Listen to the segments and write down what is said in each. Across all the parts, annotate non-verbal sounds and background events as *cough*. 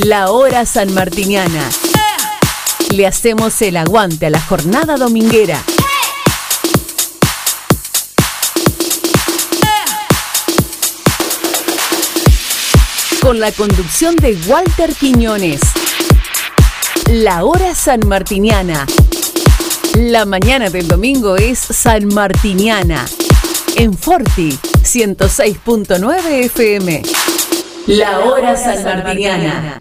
La hora sanmartiniana. Le hacemos el aguante a la jornada dominguera. Con la conducción de Walter Quiñones. La hora sanmartiniana. La mañana del domingo es sanmartiniana. En Forti 106.9 FM. La hora sanmartiniana.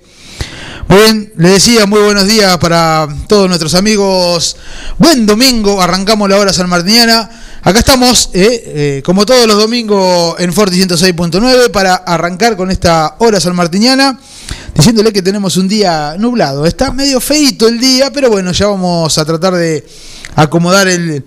Muy bien, le decía muy buenos días para todos nuestros amigos. Buen domingo, arrancamos la hora sanmartiniana. Acá estamos, eh, eh, como todos los domingos, en Forti 106.9 para arrancar con esta hora sanmartiniana, diciéndole que tenemos un día nublado. Está medio feito el día, pero bueno, ya vamos a tratar de acomodar el,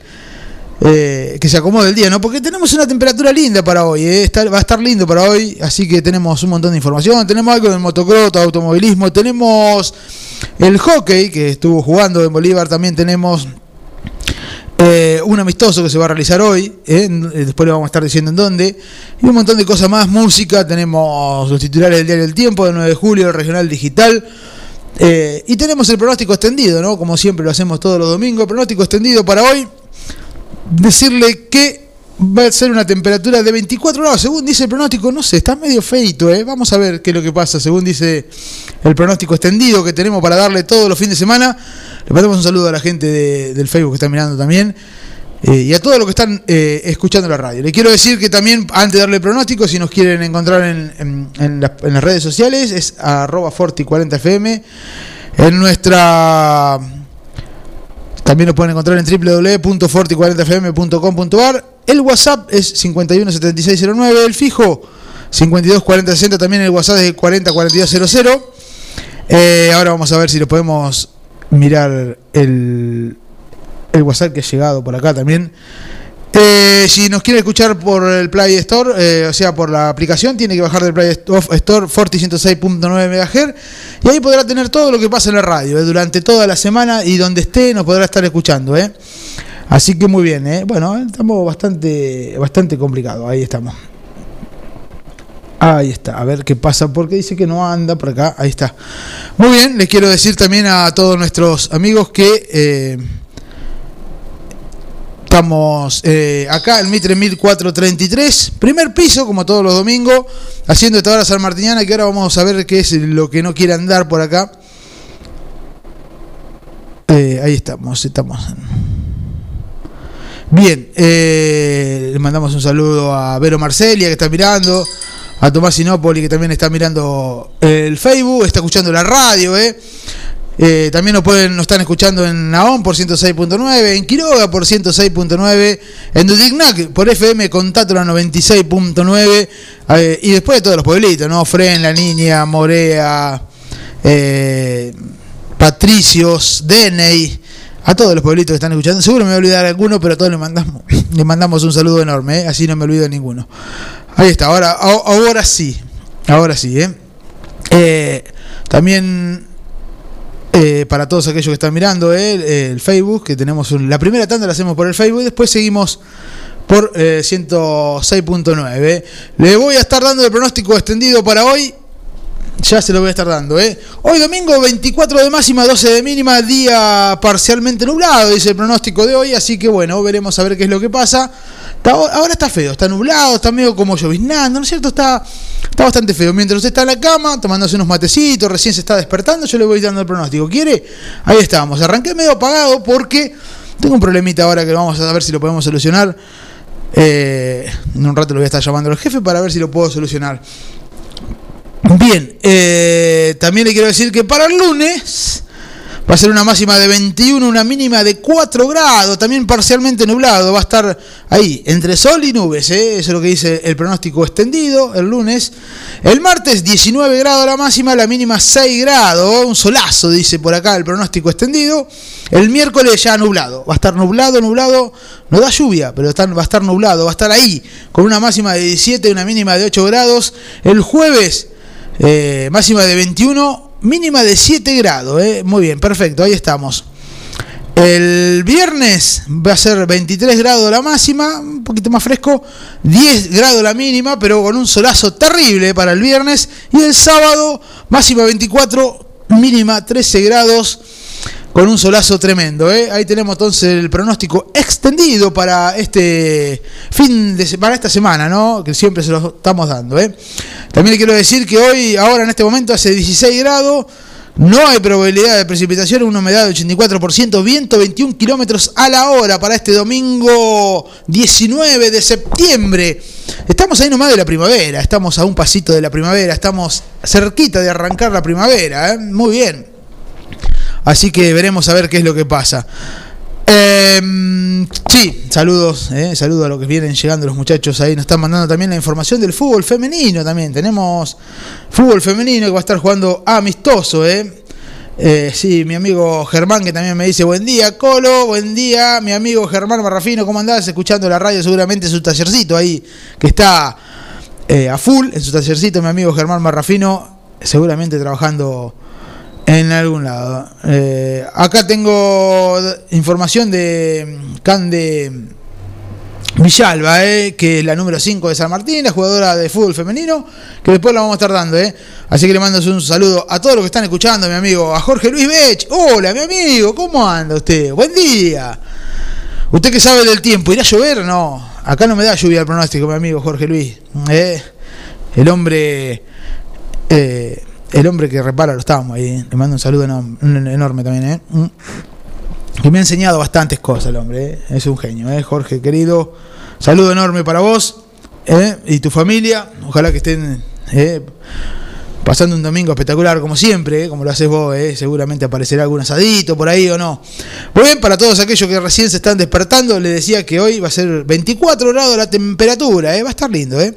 eh, que se acomode el día, ¿no? Porque tenemos una temperatura linda para hoy, ¿eh? va a estar lindo para hoy, así que tenemos un montón de información. Tenemos algo del motocross, automovilismo, tenemos el hockey que estuvo jugando en Bolívar, también tenemos eh, un amistoso que se va a realizar hoy, ¿eh? después le vamos a estar diciendo en dónde, y un montón de cosas más, música, tenemos los titulares del diario El Tiempo, del 9 de julio, el regional digital. y tenemos el pronóstico extendido, ¿no? Como siempre lo hacemos todos los domingos. pronóstico extendido para hoy decirle que va a ser una temperatura de 24 grados, según dice el pronóstico, no sé, está medio feito, ¿eh? vamos a ver qué es lo que pasa, según dice el pronóstico extendido que tenemos para darle todos los fines de semana. Le mandamos un saludo a la gente del Facebook que está mirando también. Eh, y a todos los que están eh, escuchando la radio. Le quiero decir que también, antes de darle pronóstico, si nos quieren encontrar en, las, redes sociales, es arroba forti40fm. En nuestra también lo pueden encontrar en www.forti40fm.com.ar. El WhatsApp es 517609. El fijo 524060. También el WhatsApp es 404200. Eh, ahora vamos a ver si lo podemos mirar el, el WhatsApp que ha llegado por acá también. Eh, si nos quiere escuchar por el Play Store, eh, o sea, por la aplicación, tiene que bajar del Play Store Forti 106.9 MHz y ahí podrá tener todo lo que pasa en la radio eh, durante toda la semana y donde esté nos podrá estar escuchando. Así que muy bien, bueno, estamos bastante, bastante complicados, ahí estamos. Ahí está, a ver qué pasa, porque dice que no anda por acá, ahí está. Muy bien, les quiero decir también a todos nuestros amigos que Estamos eh, acá, en Mitre 1433, primer piso, como todos los domingos, haciendo esta hora San Martiniana, que ahora vamos a ver qué es lo que no quiere andar por acá. Eh, ahí estamos, estamos. Bien, eh, le mandamos un saludo a Vero Marcelia, que está mirando, a Tomás Sinopoli, que también está mirando el Facebook, está escuchando la radio, ¿eh? Eh, también nos pueden, nos están escuchando en Naón por 106.9, en Quiroga por 106.9, en Dudignac por FM Contátola 96.9 eh, y después de todos los pueblitos, ¿no? Fren, La Niña, Morea, eh, Patricios, Deney, a todos los pueblitos que están escuchando. Seguro me voy a olvidar alguno, pero a todos les mandamos, *laughs* mandamos un saludo enorme, así no me olvido ninguno. Ahí está, ahora, ahora sí, ahora sí, ¿eh? también eh, para todos aquellos que están mirando eh, el Facebook, que tenemos la primera tanda la hacemos por el Facebook y después seguimos por 106.9. Eh, Le voy a estar dando el pronóstico extendido para hoy. Ya se lo voy a estar dando, Hoy domingo 24 de máxima, 12 de mínima, día parcialmente nublado, dice el pronóstico de hoy, así que bueno, veremos a ver qué es lo que pasa ahora está feo, está nublado, está medio como lloviznando, ¿no es cierto? Está, está bastante feo. Mientras usted está en la cama, tomándose unos matecitos, recién se está despertando, yo le voy dando el pronóstico. ¿Quiere? Ahí estamos. Arranqué medio apagado porque tengo un problemita ahora que vamos a ver si lo podemos solucionar. Eh, en un rato lo voy a estar llamando al jefe para ver si lo puedo solucionar. Bien, eh, también le quiero decir que para el lunes Va a ser una máxima de 21, una mínima de 4 grados, también parcialmente nublado. Va a estar ahí, entre sol y nubes. ¿eh? Eso es lo que dice el pronóstico extendido el lunes. El martes 19 grados la máxima, la mínima 6 grados. Un solazo, dice por acá el pronóstico extendido. El miércoles ya nublado. Va a estar nublado, nublado. No da lluvia, pero va a estar nublado. Va a estar ahí, con una máxima de 17 y una mínima de 8 grados. El jueves, eh, máxima de 21 mínima de 7 grados, ¿eh? muy bien, perfecto, ahí estamos. El viernes va a ser 23 grados la máxima, un poquito más fresco, 10 grados la mínima, pero con un solazo terrible para el viernes. Y el sábado, máxima 24, mínima 13 grados, con un solazo tremendo. ¿eh? Ahí tenemos entonces el pronóstico extendido para este fin de para esta semana, ¿no? Que siempre se lo estamos dando. ¿eh? También quiero decir que hoy, ahora en este momento, hace 16 grados. No hay probabilidad de precipitación, una humedad de 84%, viento 21 kilómetros a la hora para este domingo 19 de septiembre. Estamos ahí nomás de la primavera, estamos a un pasito de la primavera, estamos cerquita de arrancar la primavera, ¿eh? muy bien. Así que veremos a ver qué es lo que pasa. Eh, sí, saludos, eh, saludos a los que vienen llegando los muchachos ahí. Nos están mandando también la información del fútbol femenino también. Tenemos fútbol femenino que va a estar jugando amistoso, eh. Eh, sí, mi amigo Germán que también me dice buen día, Colo, buen día, mi amigo Germán Marrafino, ¿cómo andás? Escuchando la radio seguramente su tallercito ahí, que está eh, a full en su tallercito, mi amigo Germán Marrafino, seguramente trabajando en algún lado. Eh, acá tengo información de Cande Villalba, eh, que es la número 5 de San Martín, la jugadora de fútbol femenino, que después la vamos a estar dando. Eh. Así que le mando un saludo a todos los que están escuchando, mi amigo, a Jorge Luis Bech. Hola, mi amigo, ¿cómo anda usted? Buen día. ¿Usted qué sabe del tiempo? ¿Irá a llover? No, acá no me da lluvia el pronóstico, mi amigo Jorge Luis. Eh. El hombre... el hombre que repara los estamos ahí. Le mando un saludo enorme también, ¿eh? Mm. Que me ha enseñado bastantes cosas el hombre, ¿eh? es un genio, ¿eh? Jorge querido. Saludo enorme para vos ¿eh? y tu familia. Ojalá que estén ¿eh? pasando un domingo espectacular como siempre, ¿eh? como lo haces vos. Seguramente aparecerá algún asadito por ahí o no. Muy bien, para todos aquellos que recién se están despertando, les decía que hoy va a ser 24 grados la temperatura. Va a estar lindo, ¿eh?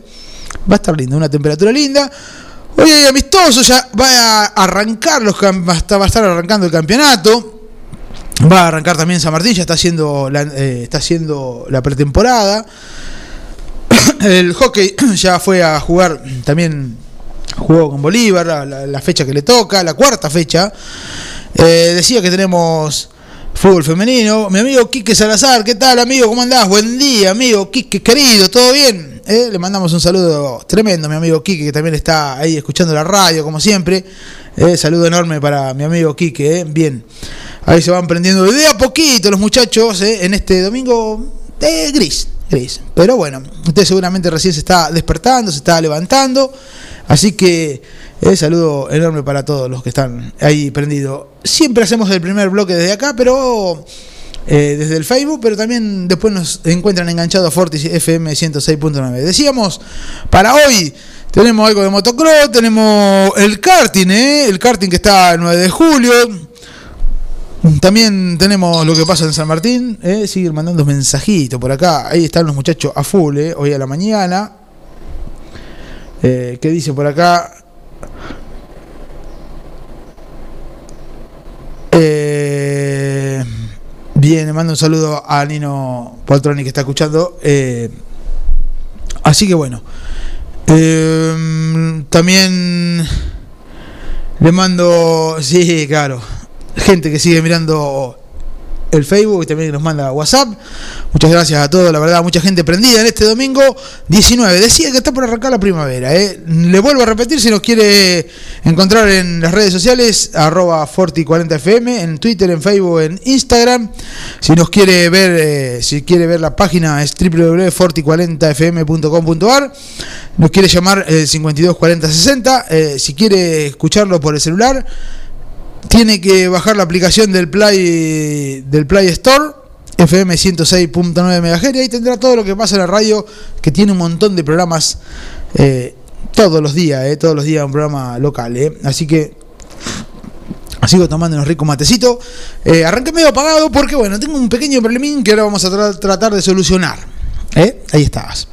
va a estar lindo, una temperatura linda. Hoy amistoso, ya va a arrancar los va a estar arrancando el campeonato. Va a arrancar también San Martín, ya está haciendo la, eh, está haciendo la pretemporada. *coughs* El hockey *coughs* ya fue a jugar, también jugó con Bolívar, la, la fecha que le toca, la cuarta fecha. Eh, decía que tenemos fútbol femenino. Mi amigo Quique Salazar, ¿qué tal amigo? ¿Cómo andás? Buen día, amigo Quique, querido, ¿todo bien? Eh, le mandamos un saludo tremendo a mi amigo Quique, que también está ahí escuchando la radio, como siempre. Eh, saludo enorme para mi amigo Quique, eh. bien. Ahí se van prendiendo de a poquito los muchachos en este domingo de gris, gris. Pero bueno, usted seguramente recién se está despertando, se está levantando. Así que saludo enorme para todos los que están ahí prendidos. Siempre hacemos el primer bloque desde acá, pero eh, desde el Facebook, pero también después nos encuentran enganchados a Fortis FM 106.9. Decíamos, para hoy tenemos algo de motocross, tenemos el karting, ¿eh? el karting que está el 9 de julio. También tenemos lo que pasa en San Martín, ¿eh? siguen mandando mensajitos por acá. Ahí están los muchachos a full, ¿eh? hoy a la mañana. ¿Qué dice por acá? Eh, bien, le mando un saludo a Nino Poltroni que está escuchando. Eh, así que bueno. Eh, también le mando, sí, claro, gente que sigue mirando el Facebook y también nos manda WhatsApp. Muchas gracias a todos, la verdad, mucha gente prendida en este domingo 19. Decía que está por arrancar la primavera. ¿eh? Le vuelvo a repetir, si nos quiere encontrar en las redes sociales, arroba Forti40FM, en Twitter, en Facebook, en Instagram. Si nos quiere ver, eh, si quiere ver la página es www.forti40fm.com.ar. Nos quiere llamar el 524060. Eh, si quiere escucharlo por el celular tiene que bajar la aplicación del Play del Play Store FM 106.9 MHz y ahí tendrá todo lo que pasa en la radio que tiene un montón de programas eh, todos los días, eh, todos los días un programa local, eh. así que sigo tomando unos ricos matecitos. Arranqué medio apagado porque bueno, tengo un pequeño problemín que ahora vamos a tra tratar de solucionar. Ahí estabas.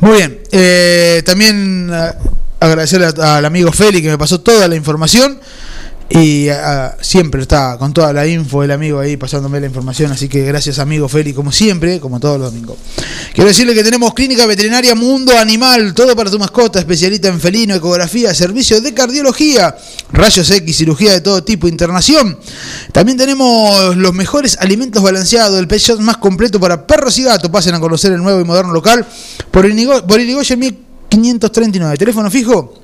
Muy bien. También agradecerle al amigo Feli que me pasó toda la información. Y siempre está con toda la info el amigo ahí pasándome la información. Así que gracias, amigo Feli, como siempre, como todos los domingos. Quiero decirle que tenemos Clínica Veterinaria Mundo Animal, todo para tu mascota, especialista en felino, ecografía, servicio de cardiología, rayos X, cirugía de todo tipo, internación. También tenemos los mejores alimentos balanceados, el pet más completo para perros y gatos. Pasen a conocer el nuevo y moderno local por, Inigo, por Irigoyen 1539. Teléfono fijo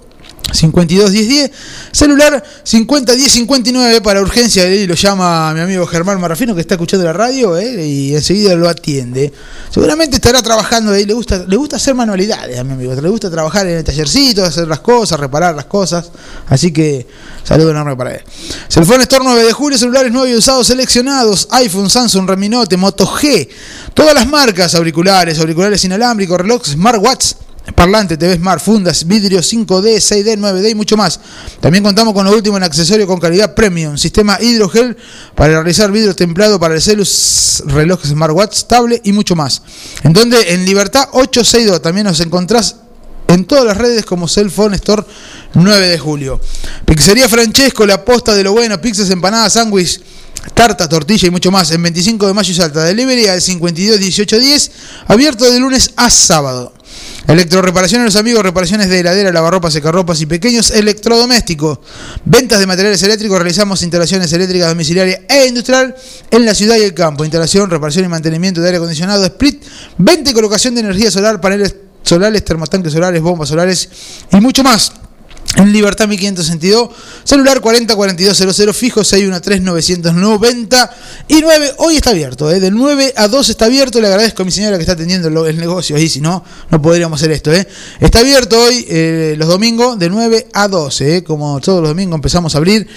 52 10 10, celular 50 10 59 para urgencia, y lo llama mi amigo Germán Marrafino que está escuchando la radio eh, y enseguida lo atiende. Seguramente estará trabajando ahí, le gusta, le gusta hacer manualidades a mi amigo, le gusta trabajar en el tallercito, hacer las cosas, reparar las cosas, así que saludo enorme para él. Cellphone Store 9 de julio, celulares nuevos y usados seleccionados, iPhone, Samsung, Reminote, Moto G, todas las marcas, auriculares, auriculares inalámbricos, relojes, smartwatch parlante, TV Smart, fundas, vidrio 5D, 6D, 9D y mucho más. También contamos con lo último en accesorio con calidad premium, sistema hidrogel para realizar vidrio templado para el celus, relojes smartwatch, tablet y mucho más. En donde en Libertad 862 también nos encontrás en todas las redes como Cellphone Store 9 de julio. Pizzería Francesco, la posta de lo bueno, pizzas, empanadas, sándwich, tarta, tortilla y mucho más en 25 de mayo y Salta. Delivery al 52 18 10, abierto de lunes a sábado. Electroreparaciones los amigos, reparaciones de heladera, lavarropas, secarropas y pequeños electrodomésticos. Ventas de materiales eléctricos, realizamos instalaciones eléctricas domiciliarias e industrial en la ciudad y el campo. Instalación, reparación y mantenimiento de aire acondicionado, split, venta y colocación de energía solar, paneles solares, termotanques solares, bombas solares y mucho más. En Libertad 1562, celular 404200, fijo 613 y 9. Hoy está abierto, ¿eh? del 9 a 2 está abierto. Le agradezco a mi señora que está atendiendo el negocio ahí, si no, no podríamos hacer esto. ¿eh? Está abierto hoy, eh, los domingos, de 9 a 12. ¿eh? Como todos los domingos empezamos a abrir.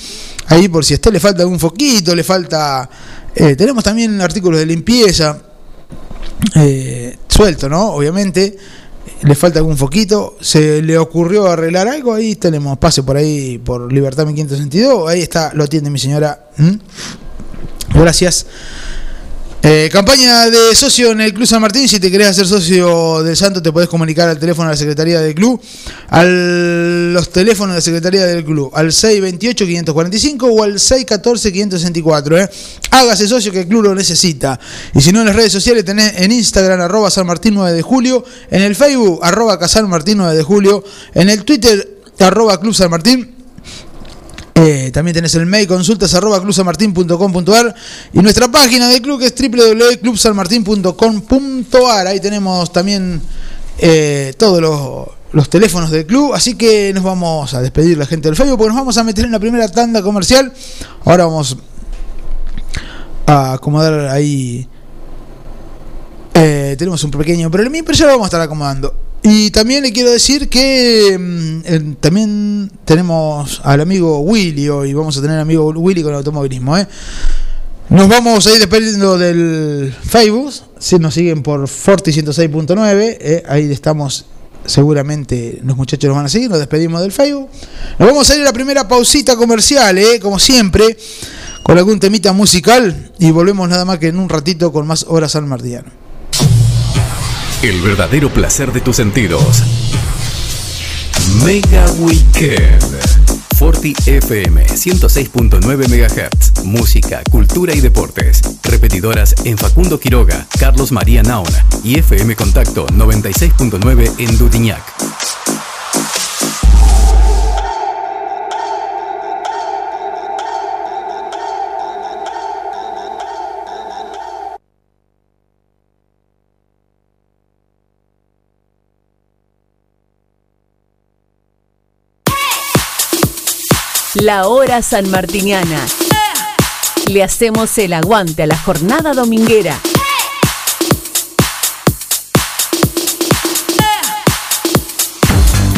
Ahí por si a le falta algún foquito, le falta. Eh, tenemos también artículos de limpieza. suelto, ¿no? Obviamente le falta algún foquito, se le ocurrió arreglar algo, ahí tenemos pase por ahí por Libertad 1562, ahí está, lo atiende mi señora. Gracias. Eh, campaña de socio en el Club San Martín. Si te querés hacer socio del Santo, te podés comunicar al teléfono de la Secretaría del Club, a los teléfonos de la Secretaría del Club, al 628-545 o al 614-564. ¿eh? Hágase socio que el club lo necesita. Y si no, en las redes sociales tenés en Instagram, arroba San Martín 9 de julio, en el Facebook, arroba Casal Martín 9 de julio, en el Twitter, arroba Club San Martín eh, también tenés el mail consultas arroba clubsanmartin.com.ar y nuestra página de club que es www.clubsanmartin.com.ar. Ahí tenemos también eh, todos los, teléfonos del club. Así que nos vamos a despedir la gente del Facebook porque nos vamos a meter en la primera tanda comercial. Ahora vamos a acomodar ahí. Eh, tenemos un pequeño problemín, pero ya lo vamos a estar acomodando. Y también le quiero decir que mm, también tenemos al amigo Willy hoy, vamos a tener al amigo Willy con el automovilismo. ¿eh? Nos vamos a ir dependiendo del Facebook, si nos siguen por Forti 106.9, ¿eh? ahí estamos seguramente los muchachos nos van a seguir, nos despedimos del Facebook. Nos vamos a ir a la primera pausita comercial, ¿eh? como siempre, con algún temita musical y volvemos nada más que en un ratito con más horas al mardiano. El verdadero placer de tus sentidos. Mega Weekend. Forti FM 106.9 MHz. Música, cultura y deportes. Repetidoras en Facundo Quiroga, Carlos María Naona y FM Contacto 96.9 en Dutiñac. La hora sanmartiniana. Le hacemos el aguante a la jornada dominguera.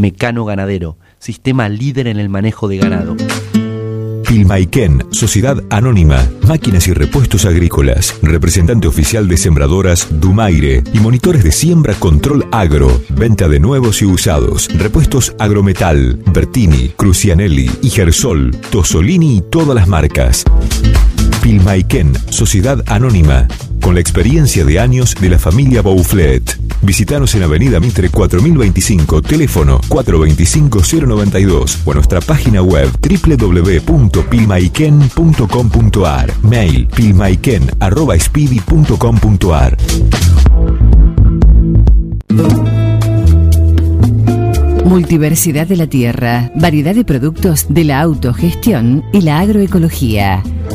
Mecano Ganadero, sistema líder en el manejo de ganado. Pilmaiken, Sociedad Anónima, Máquinas y Repuestos Agrícolas, representante oficial de sembradoras Dumaire y monitores de siembra Control Agro, venta de nuevos y usados, repuestos Agrometal, Bertini, Crucianelli y Gersol, Tosolini y todas las marcas. Pilmaiken, Sociedad Anónima, con la experiencia de años de la familia Bouflet. Visítanos en Avenida Mitre 4025, teléfono 425-092 o nuestra página web www.pilmaiken.com.ar, mail pilmaiken.speedy.com.ar. Multiversidad de la tierra, variedad de productos de la autogestión y la agroecología.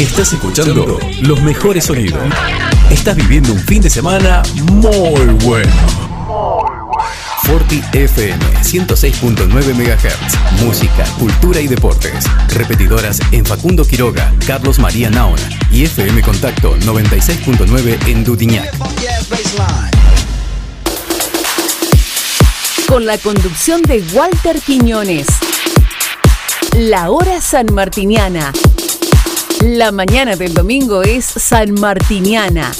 Estás escuchando los mejores sonidos. Estás viviendo un fin de semana muy bueno. Forti FM 106.9 MHz. Música, cultura y deportes. Repetidoras en Facundo Quiroga, Carlos María Naona y FM Contacto 96.9 en Dudiñac. Con la conducción de Walter Quiñones. La hora sanmartiniana. La mañana del domingo es sanmartiniana.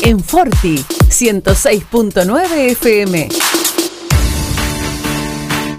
En Forti 106.9 FM.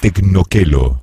Tecnoquelo.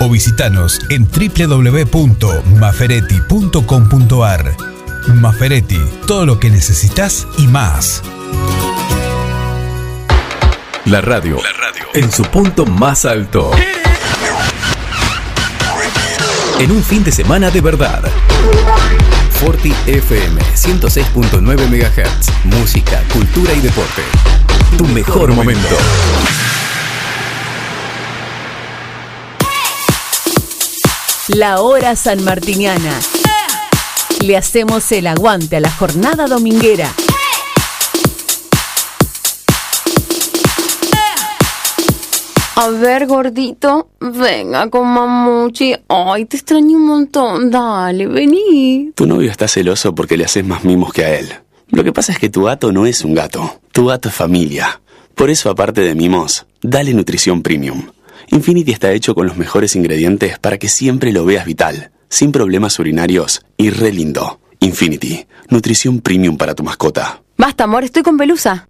o visitanos en www.maferetti.com.ar. Maferetti, todo lo que necesitas y más. La radio, la radio, en su punto más alto. En un fin de semana de verdad. Forti FM 106.9 MHz. Música, cultura y deporte. Tu mejor momento. La hora sanmartiniana. Le hacemos el aguante a la jornada dominguera. A ver, gordito, venga con mamuchi. Ay, te extraño un montón. Dale, vení. Tu novio está celoso porque le haces más mimos que a él. Lo que pasa es que tu gato no es un gato. Tu gato es familia. Por eso, aparte de mimos, dale nutrición premium. Infinity está hecho con los mejores ingredientes para que siempre lo veas vital, sin problemas urinarios y re lindo. Infinity, nutrición premium para tu mascota. Basta, amor, estoy con Pelusa.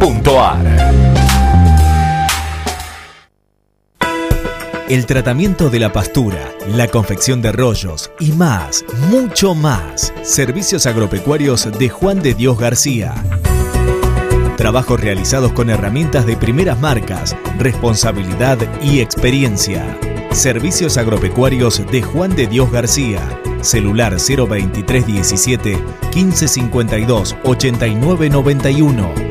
El tratamiento de la pastura, la confección de rollos y más, mucho más. Servicios agropecuarios de Juan de Dios García. Trabajos realizados con herramientas de primeras marcas, responsabilidad y experiencia. Servicios agropecuarios de Juan de Dios García. Celular 02317 1552 8991.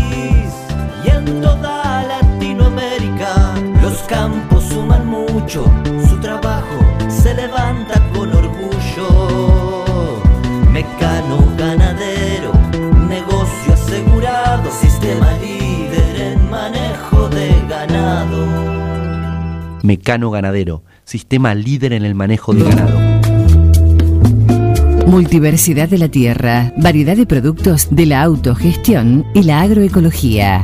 en toda Latinoamérica. Los campos suman mucho, su trabajo se levanta con orgullo. Mecano ganadero, negocio asegurado, sistema líder en manejo de ganado. Mecano Ganadero, sistema líder en el manejo de ganado. Multiversidad de la tierra, variedad de productos de la autogestión y la agroecología.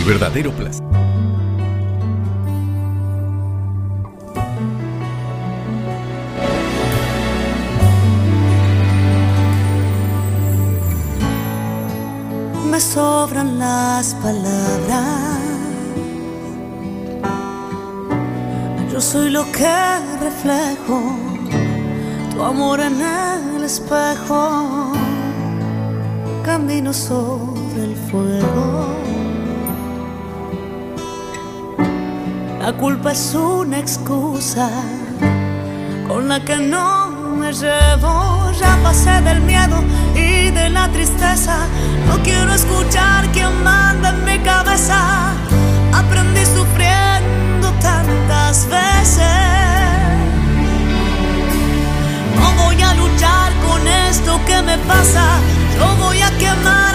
El verdadero placer. me sobran las palabras. Yo soy lo que reflejo, tu amor en el espejo, camino sobre el fuego. La culpa es una excusa con la que no me llevo. Ya pasé del miedo y de la tristeza. No quiero escuchar quien manda en mi cabeza. Aprendí sufriendo tantas veces. No voy a luchar con esto que me pasa. Yo voy a quemar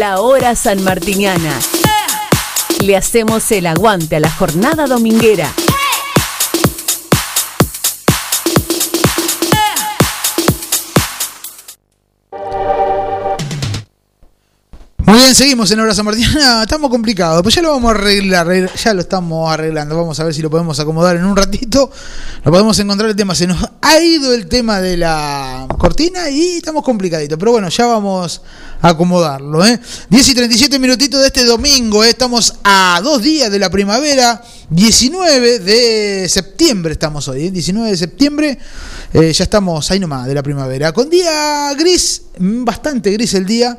La hora sanmartiniana. Le hacemos el aguante a la jornada dominguera. Muy bien, seguimos en Hora San Martín. *laughs* Estamos complicados, pues ya lo vamos a arreglar, arreglar- ya lo estamos arreglando. Vamos a ver si lo podemos acomodar en un ratito. Lo podemos encontrar el tema. Se nos ha ido el tema de la cortina y estamos complicaditos. Pero bueno, ya vamos acomodarlo. ¿eh? 10 y 37 minutitos de este domingo. ¿eh? Estamos a dos días de la primavera. 19 de septiembre estamos hoy. ¿eh? 19 de septiembre. Eh, ya estamos ahí nomás de la primavera. Con día gris, bastante gris el día.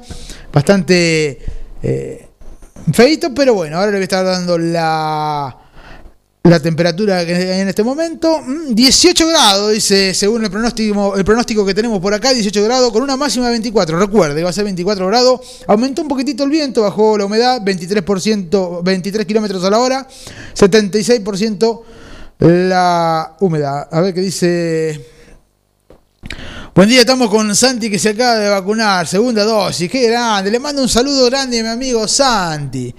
Bastante eh, feito, pero bueno, ahora le voy a estar dando la, la temperatura en este momento. Mm, 18 grados, dice, según el pronóstico, el pronóstico que tenemos por acá, 18 grados con una máxima de 24. Recuerde, va a ser 24 grados. Aumentó un poquitito el viento, bajó la humedad, 23%, 23 kilómetros a la hora, 76% la humedad. A ver qué dice. Buen día, estamos con Santi que se acaba de vacunar, segunda dosis, qué grande, le mando un saludo grande a mi amigo Santi.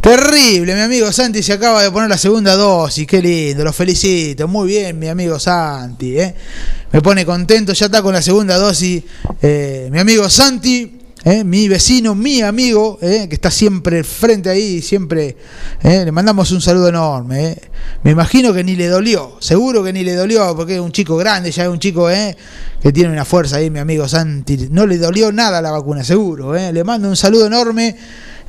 Terrible, mi amigo Santi se acaba de poner la segunda dosis, qué lindo, lo felicito, muy bien mi amigo Santi, ¿eh? me pone contento, ya está con la segunda dosis, eh, mi amigo Santi. ¿Eh? mi vecino, mi amigo, ¿eh? que está siempre frente ahí, siempre ¿eh? le mandamos un saludo enorme. Me imagino que ni le dolió, seguro que ni le dolió, porque es un chico grande, ya es un chico que tiene una fuerza ahí, mi amigo Santi. No le dolió nada la vacuna, seguro. Le mando un saludo enorme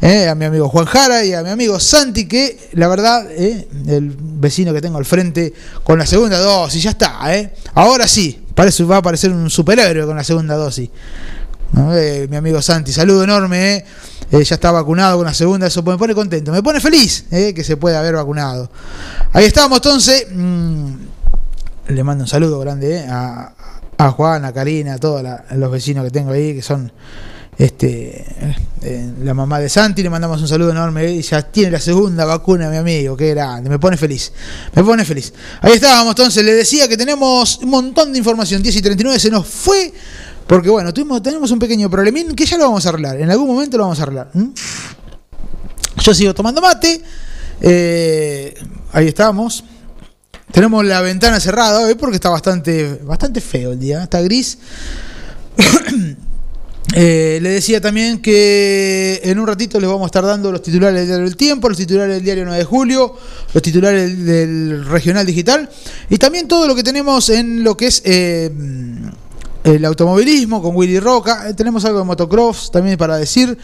a mi amigo Juan Jara y a mi amigo Santi, que la verdad, el vecino que tengo al frente, con la segunda dosis, ya está. Ahora sí, parece va a parecer un superhéroe con la segunda dosis. Eh, mi amigo Santi, saludo enorme, eh. Eh, ya está vacunado con la segunda, eso me pone contento, me pone feliz que se pueda haber vacunado. Ahí estamos entonces, mm, le mando un saludo grande a, a Juan, a Karina, a todos los vecinos que tengo ahí, que son este la mamá de Santi, le mandamos un saludo enorme, y ya tiene la segunda vacuna, mi amigo, qué grande, me pone feliz, me pone feliz. Ahí estábamos entonces, le decía que tenemos un montón de información, 10 y 39 se nos fue porque bueno, tenemos un pequeño problemín que ya lo vamos a arreglar. En algún momento lo vamos a arreglar. ¿m? Yo sigo tomando mate. Eh, ahí estamos. Tenemos la ventana cerrada hoy porque está bastante, bastante feo el día. Está gris. *coughs* Eh, le decía también que en un ratito les vamos a estar dando los titulares del diario El Tiempo, los titulares del diario 9 de julio, los titulares del regional digital y también todo lo que tenemos en lo que es eh, el automovilismo con Willy Roca. Eh, tenemos algo de motocross también para decir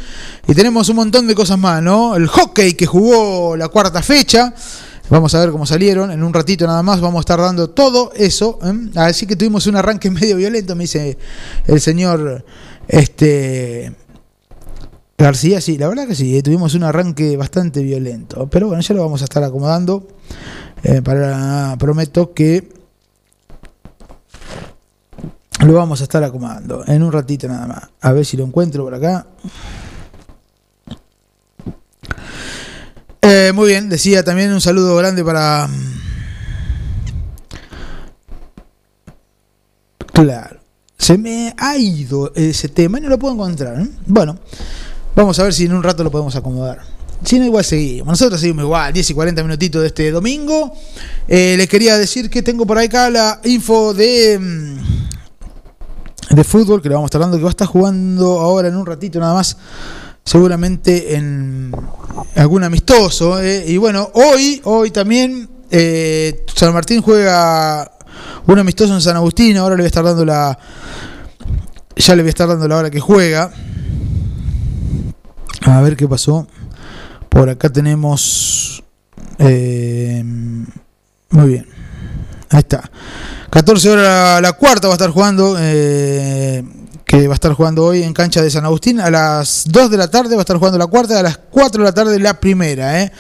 y tenemos un montón de cosas más, ¿no? El hockey que jugó la cuarta fecha. Vamos a ver cómo salieron. En un ratito nada más vamos a estar dando todo eso. ¿eh? Así que tuvimos un arranque *laughs* medio violento, me dice el señor este García. Sí, la verdad que sí, eh, tuvimos un arranque bastante violento. Pero bueno, ya lo vamos a estar acomodando. Para, prometo que lo vamos a estar acomodando en un ratito nada más. A ver si lo encuentro por acá. Eh, muy bien, decía también un saludo grande para. mm, Claro. Se me ha ido ese tema y no lo puedo encontrar. ¿eh? Bueno, vamos a ver si en un rato lo podemos acomodar. Si no, igual seguimos. Nosotros seguimos igual, 10 y 40 minutitos de este domingo. Eh, les quería decir que tengo por acá la info de. De fútbol que le vamos a estar dando, que va a estar jugando ahora en un ratito nada más seguramente en algún amistoso. eh. Y bueno, hoy, hoy también eh, San Martín juega un amistoso en San Agustín. Ahora le voy a estar dando la. Ya le voy a estar dando la hora que juega. A ver qué pasó. Por acá tenemos. eh, muy bien. Ahí está. 14 horas la, cuarta va a estar jugando. eh, que va a estar jugando hoy en cancha de San Agustín. A las 2 de la tarde va a estar jugando la cuarta. A las 4 de la tarde la primera. eh.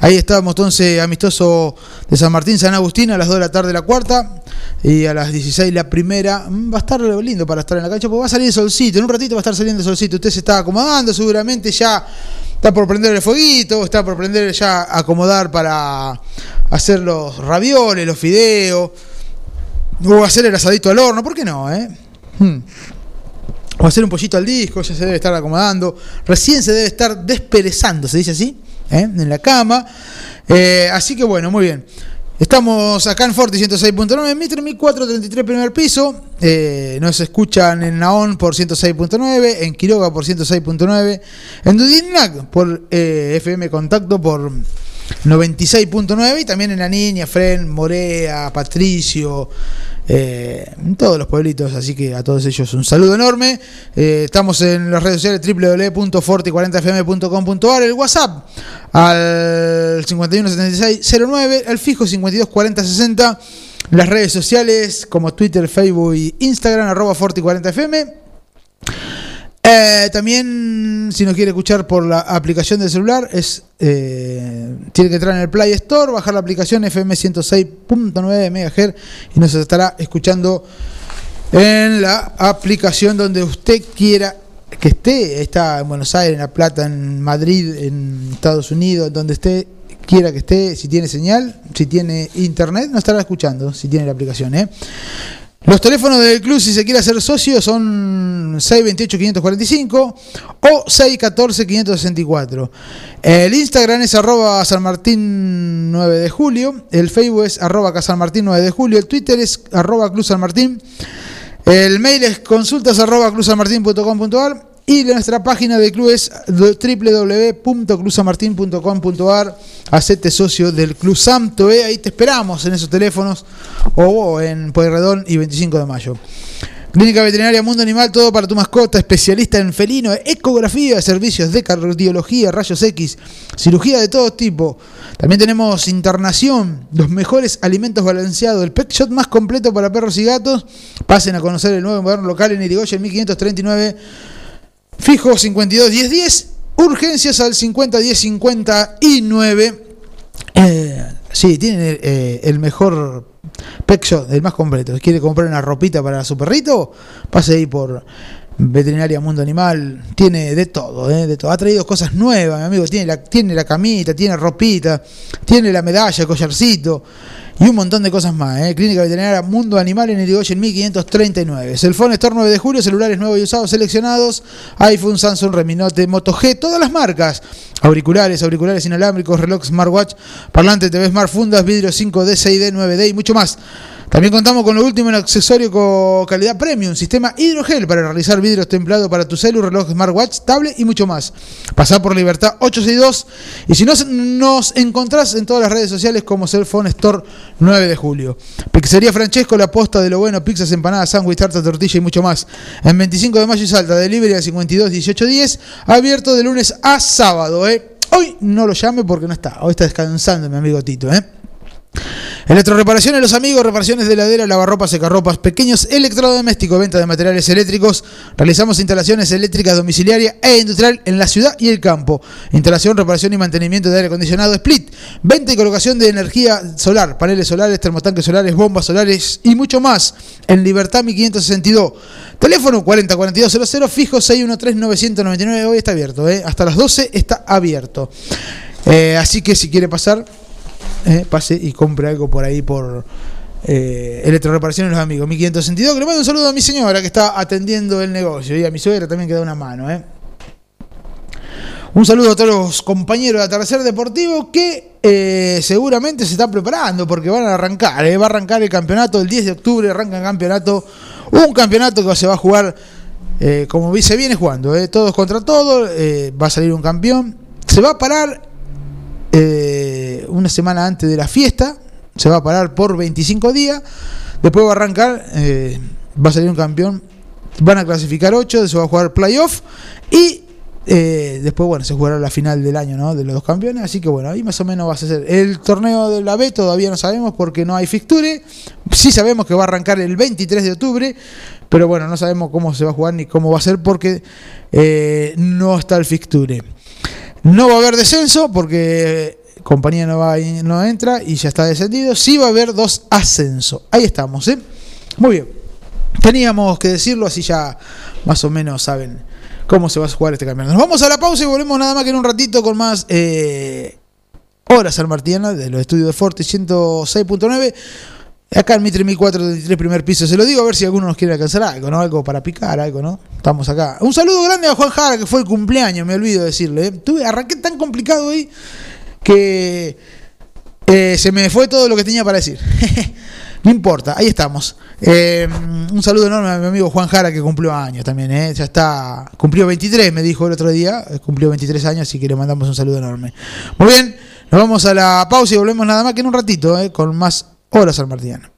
Ahí estábamos entonces amistoso de San Martín, San Agustín, a las 2 de la tarde la cuarta. Y a las 16 la primera. Mm, Va a estar lindo para estar en la cancha porque va a salir el solcito. En un ratito va a estar saliendo el solcito. Usted se está acomodando seguramente ya. Está por prender el fueguito, está por prender ya acomodar para hacer los ravioles, los fideos, o hacer el asadito al horno, ¿por qué no? Eh? Hmm. O hacer un pollito al disco, ya se debe estar acomodando. Recién se debe estar desperezando, se dice así, ¿eh? en la cama. Eh, así que bueno, muy bien. Estamos acá en Forti 106.9, Mitre 1433 primer piso. Eh, nos escuchan en Naón por 106.9, en Quiroga por 106.9, en Dudinac por eh, FM Contacto por 96.9 y también en La Niña, Fren, Morea, Patricio, eh, en todos los pueblitos, así que a todos ellos un saludo enorme. Eh, estamos en las redes sociales www.forti40fm.com.ar, el WhatsApp al 517609, el fijo 524060, las redes sociales como Twitter, Facebook y Instagram, arroba Forti40fm. Eh, también, si nos quiere escuchar por la aplicación del celular, es eh, tiene que entrar en el Play Store, bajar la aplicación FM 106.9 MHz y nos estará escuchando en la aplicación donde usted quiera que esté. Está en Buenos Aires, en La Plata, en Madrid, en Estados Unidos, donde esté quiera que esté, si tiene señal, si tiene internet, nos estará escuchando, si tiene la aplicación. ¿eh? Los teléfonos del club, si se quiere hacer socio, son 628-545 o 614-564. El Instagram es arroba San Martín 9 de julio. El Facebook es arroba San Martín 9 de julio. El Twitter es arroba Club San Martín. El mail es consultas arroba clubsanmartin.com.ar y nuestra página del club es www.clubsanmartin.com.ar. Hacete socio del Club Santo, ¿eh? ahí te esperamos en esos teléfonos o en Pueyrredón y 25 de mayo. Clínica Veterinaria Mundo Animal, todo para tu mascota, especialista en felino, ecografía, servicios de cardiología, rayos X, cirugía de todo tipo. También tenemos internación, los mejores alimentos balanceados, el pet shot más completo para perros y gatos. Pasen a conocer el nuevo moderno local en Irigoyen 1539, fijo 52 10 10, urgencias al 50 10 59. Eh, sí, tienen eh, el mejor Pet Shop, el más completo. Quiere comprar una ropita para su perrito, pase ahí por Veterinaria Mundo Animal. Tiene de todo, ¿eh? de todo. Ha traído cosas nuevas, mi amigo. Tiene la, tiene la camita, tiene ropita, tiene la medalla, el collarcito y un montón de cosas más. ¿eh? Clínica Veterinaria Mundo Animal en Irigoyen 1539. Cellphone Store 9 de julio, celulares nuevos y usados seleccionados. iPhone, Samsung, Reminote, Moto G, todas las marcas. Auriculares, auriculares inalámbricos, reloj smartwatch, parlante TV Smart, fundas, vidrio 5D, 6D, 9D y mucho más. También contamos con lo último en accesorio con calidad premium, sistema hidrogel para realizar vidrios templados para tu celu, reloj smartwatch, tablet y mucho más. Pasá por Libertad 862 y si no nos encontrás en todas las redes sociales como Cellphone Store 9 de julio. Pizzería Francesco, la posta de lo bueno, pizzas, empanadas, sándwich, tarta, tortilla y mucho más. En 25 de mayo y Salta, delivery a 52 18 10, abierto de lunes a sábado. Hoy no lo llame porque no está, hoy está descansando mi amigo Tito, ¿eh? Electroreparaciones, los amigos, reparaciones de heladera, lavarropas, secarropas, pequeños electrodomésticos, venta de materiales eléctricos. Realizamos instalaciones eléctricas domiciliarias e industrial en la ciudad y el campo. Instalación, reparación y mantenimiento de aire acondicionado split. Venta y colocación de energía solar, paneles solares, termotanques solares, bombas solares y mucho más. En Libertad 1562. Teléfono 404200, fijo 613-999. Hoy está abierto, ¿eh? hasta las 12 está abierto. Eh, así que si quiere pasar, eh, pase y compre algo por ahí por eh, Electroreparaciones Los Amigos, 1562. Que le mando un saludo a mi señora que está atendiendo el negocio y a mi suegra también que da una mano. ¿eh? Un saludo a todos los compañeros de Atardecer Deportivo que eh, seguramente se están preparando porque van a arrancar. Va a arrancar el campeonato el 10 de octubre, arranca el campeonato. Un campeonato que se va a jugar como se viene jugando, todos contra todos. va a salir un campeón. Se va a parar eh, una semana antes de la fiesta, se va a parar por 25 días, después va a arrancar, eh, va a salir un campeón, van a clasificar 8, se va a jugar playoff y eh, después, bueno, se jugará la final del año, ¿no? De los dos campeones. Así que, bueno, ahí más o menos va a ser. El torneo de la B todavía no sabemos porque no hay fixture. Sí sabemos que va a arrancar el 23 de octubre. Pero bueno, no sabemos cómo se va a jugar ni cómo va a ser porque no está el fixture. No va a haber descenso porque compañía no, va, no entra y ya está descendido. Sí va a haber dos ascensos. Ahí estamos, ¿eh? Muy bien. Teníamos que decirlo, así ya más o menos saben cómo se va a jugar este campeonato. Nos vamos a la pausa y volvemos nada más que en un ratito con más eh, horas San Martina de los estudios de Forte 106.9. Acá en Mitre 1004, primer piso. Se lo digo a ver si alguno nos quiere alcanzar algo, ¿no? Algo para picar, algo, ¿no? Estamos acá. Un saludo grande a Juan Jara, que fue el cumpleaños, me olvido decirle. ¿eh? Tuve, arranqué tan complicado hoy que eh, se me fue todo lo que tenía para decir. *laughs* no importa, ahí estamos. Eh, un saludo enorme a mi amigo Juan Jara, que cumplió años también, ¿eh? Ya está, cumplió 23, me dijo el otro día. Cumplió 23 años, así que le mandamos un saludo enorme. Muy bien, nos vamos a la pausa y volvemos nada más que en un ratito. Con más Hola San Martín.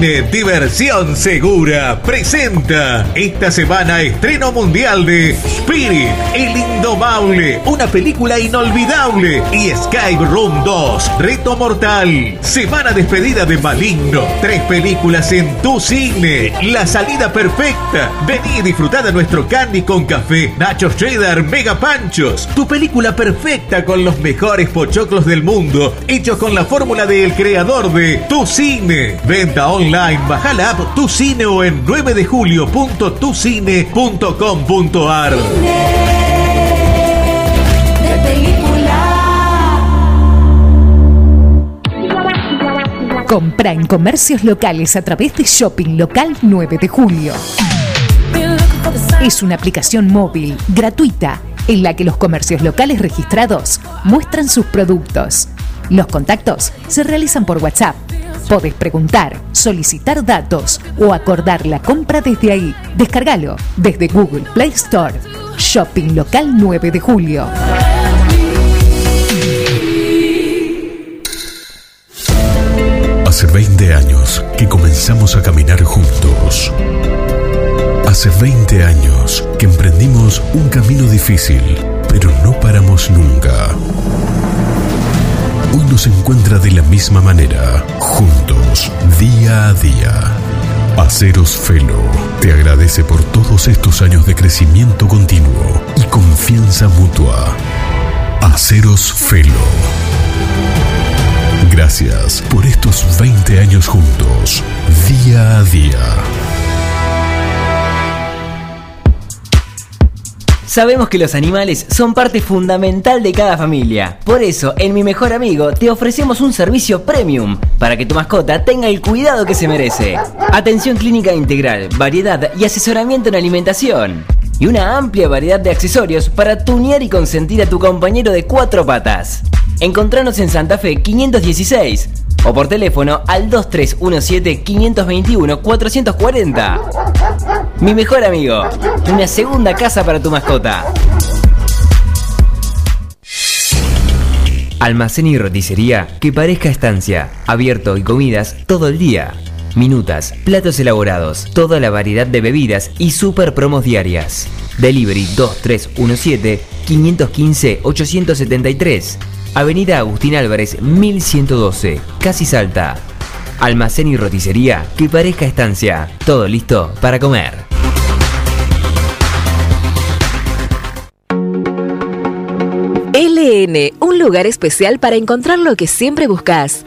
Diversión Segura presenta esta semana estreno mundial de Spirit, El Indomable, una película inolvidable y Skype Room 2, Reto Mortal, semana despedida de Maligno, tres películas en tu cine, la salida perfecta, vení y disfrutá de nuestro candy con café, nachos cheddar, mega panchos, tu película perfecta con los mejores pochoclos del mundo, hechos con la fórmula del creador de Tu Cine, venta online, baja la app Tu Cine o en 9 de julio.tucine.com.ar. Compra en comercios locales a través de Shopping Local 9 de Julio. Es una aplicación móvil gratuita en la que los comercios locales registrados muestran sus productos. Los contactos se realizan por WhatsApp. Podés preguntar, solicitar datos o acordar la compra desde ahí. Descárgalo desde Google Play Store. Shopping Local 9 de Julio. Hace 20 años que comenzamos a caminar juntos. Hace 20 años que emprendimos un camino difícil, pero no paramos nunca. Hoy nos encuentra de la misma manera, juntos, día a día. Aceros Felo te agradece por todos estos años de crecimiento continuo y confianza mutua. Aceros Felo. Gracias por estos 20 años juntos, día a día. Sabemos que los animales son parte fundamental de cada familia. Por eso, en Mi Mejor Amigo te ofrecemos un servicio premium para que tu mascota tenga el cuidado que se merece. Atención clínica integral, variedad y asesoramiento en alimentación. Y una amplia variedad de accesorios para tunear y consentir a tu compañero de cuatro patas. Encontranos en Santa Fe 516 o por teléfono al 2317-521-440. Mi mejor amigo, una segunda casa para tu mascota. Almacén y roticería que parezca estancia, abierto y comidas todo el día. Minutas, platos elaborados, toda la variedad de bebidas y super promos diarias. Delivery 2317-515-873. Avenida Agustín Álvarez 1112, Casi Salta. Almacén y roticería que parezca estancia. Todo listo para comer. LN, un lugar especial para encontrar lo que siempre buscas.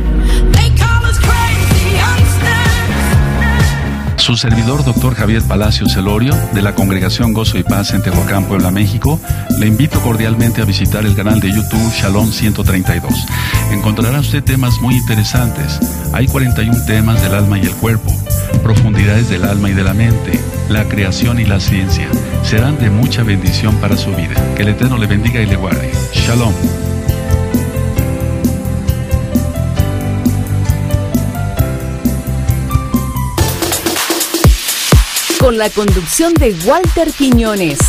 Su servidor, doctor Javier Palacios Celorio, de la Congregación Gozo y Paz en Tehuacán, Puebla, México, le invito cordialmente a visitar el canal de YouTube Shalom 132. Encontrará usted temas muy interesantes. Hay 41 temas del alma y el cuerpo, profundidades del alma y de la mente, la creación y la ciencia. Serán de mucha bendición para su vida. Que el Eterno le bendiga y le guarde. Shalom. Con la conducción de Walter Quiñones.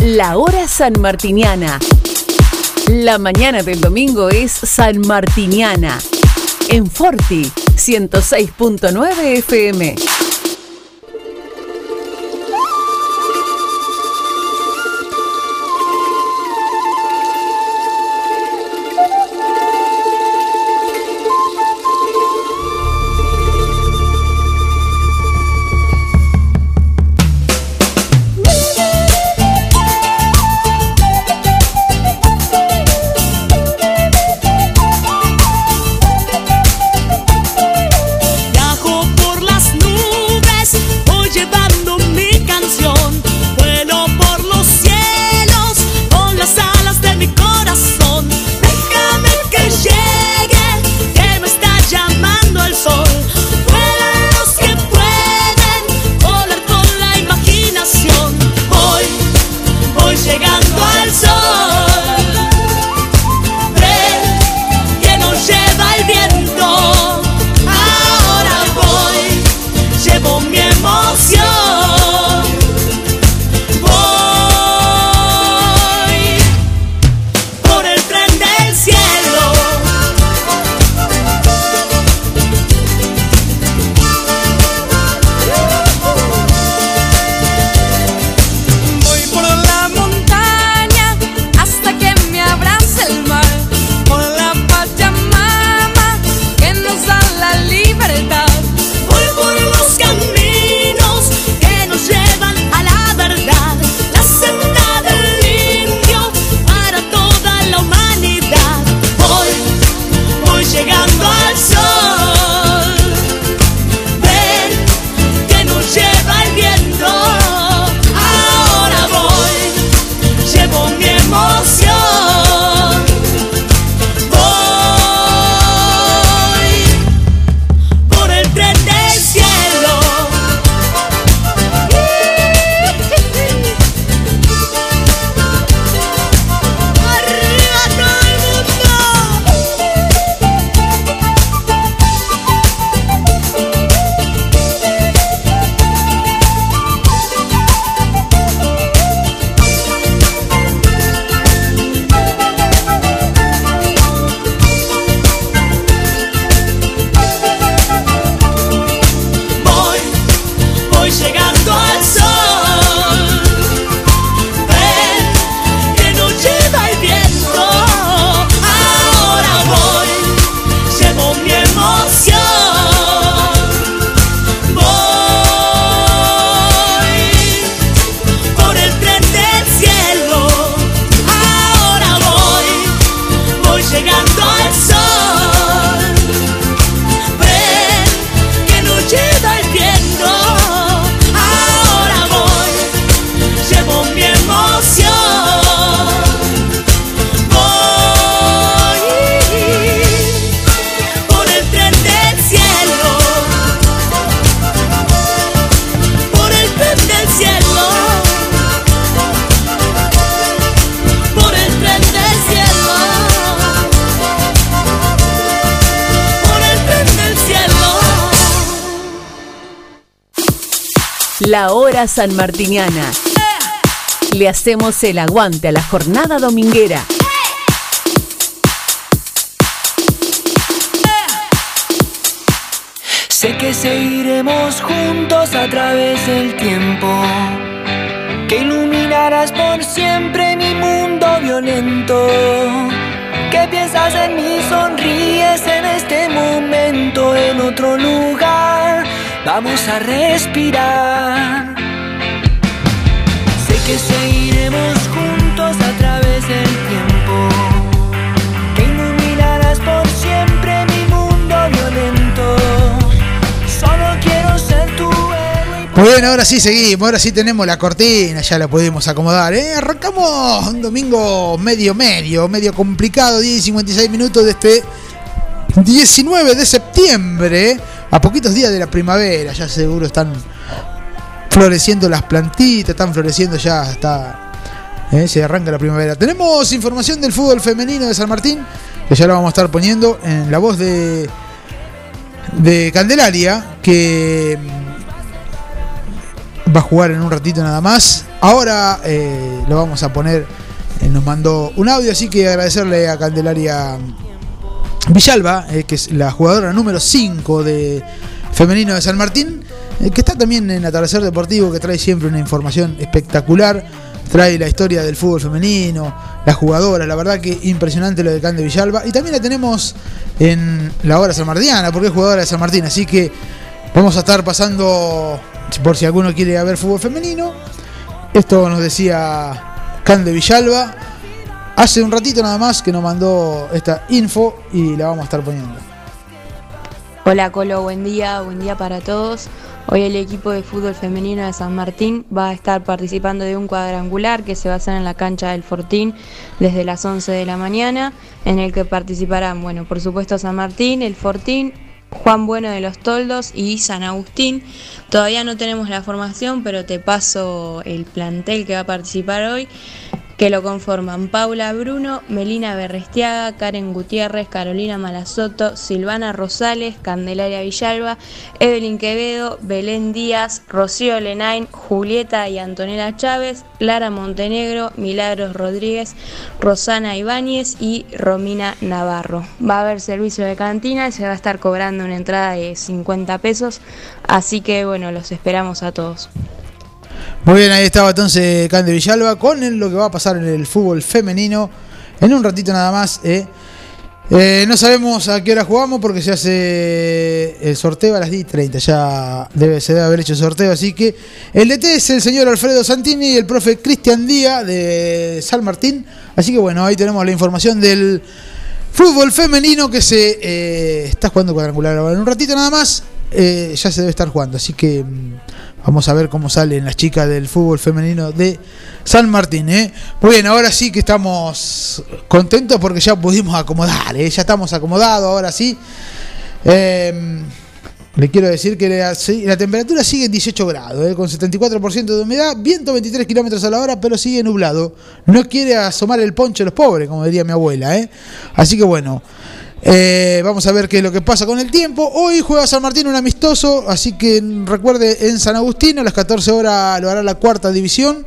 La hora sanmartiniana. La mañana del domingo es sanmartiniana. En Forti 106.9 FM. Hora sanmartiniana. Le hacemos el aguante a la jornada dominguera. Sé que seguiremos juntos a través del tiempo, que iluminarás por siempre mi mundo violento. ¿Qué piensas en mí? Sonríes en este momento, en otro lugar. Vamos a respirar. Que seguiremos juntos a través del tiempo. Solo quiero ser tu héroe. Muy bien, ahora sí seguimos, ahora sí tenemos la cortina, ya la pudimos acomodar. ¿eh? Arrancamos un domingo medio medio, medio complicado, 10 y 56 minutos de este 19 de septiembre, a poquitos días de la primavera, ya seguro están floreciendo las plantitas, están floreciendo ya, está, ¿eh? se arranca la primavera. Tenemos información del fútbol femenino de San Martín, que ya la vamos a estar poniendo en la voz de, de Candelaria, que va a jugar en un ratito nada más. Ahora eh, lo vamos a poner, eh, nos mandó un audio, así que agradecerle a Candelaria Villalba, eh, que es la jugadora número 5 de femenino de San Martín, que está también en Atardecer Deportivo, que trae siempre una información espectacular. Trae la historia del fútbol femenino, las jugadoras, la verdad que impresionante lo de Cande Villalba. Y también la tenemos en la hora sanmartiana, porque es jugadora de San Martín. Así que vamos a estar pasando, por si alguno quiere ver fútbol femenino. Esto nos decía Cande Villalba. Hace un ratito nada más que nos mandó esta info y la vamos a estar poniendo. Hola Colo, buen día, buen día para todos. Hoy el equipo de fútbol femenino de San Martín va a estar participando de un cuadrangular que se va a hacer en la cancha del Fortín desde las 11 de la mañana, en el que participarán, bueno, por supuesto San Martín, el Fortín, Juan Bueno de los Toldos y San Agustín. Todavía no tenemos la formación, pero te paso el plantel que va a participar hoy que lo conforman Paula Bruno, Melina Berrestiaga, Karen Gutiérrez, Carolina Malasoto, Silvana Rosales, Candelaria Villalba, Evelyn Quevedo, Belén Díaz, Rocío Lenain, Julieta y Antonella Chávez, Lara Montenegro, Milagros Rodríguez, Rosana Ibáñez y Romina Navarro. Va a haber servicio de cantina y se va a estar cobrando una entrada de 50 pesos, así que bueno, los esperamos a todos. Muy bien, ahí estaba entonces Cande Villalba con lo que va a pasar en el fútbol femenino. En un ratito nada más. ¿eh? Eh, no sabemos a qué hora jugamos porque se hace el sorteo a las 10.30. Ya debe, se debe haber hecho el sorteo. Así que el DT es el señor Alfredo Santini y el profe Cristian Díaz de San Martín. Así que bueno, ahí tenemos la información del fútbol femenino que se eh, está jugando cuadrangular ahora. En un ratito nada más eh, ya se debe estar jugando. Así que mm, vamos a ver cómo salen las chicas del fútbol femenino de San Martín. ¿eh? Muy bien, ahora sí que estamos contentos porque ya pudimos acomodar. ¿eh? Ya estamos acomodados, ahora sí. Eh, le quiero decir que la, temperatura sigue en 18 grados, ¿eh? con 74% de humedad, viento 23 kilómetros a la hora, pero sigue nublado. No quiere asomar el poncho de los pobres, como diría mi abuela. Así que bueno. Eh, vamos a ver qué es lo que pasa con el tiempo. Hoy juega San Martín un amistoso, así que recuerde en San Agustín a las 14 horas lo hará la cuarta división.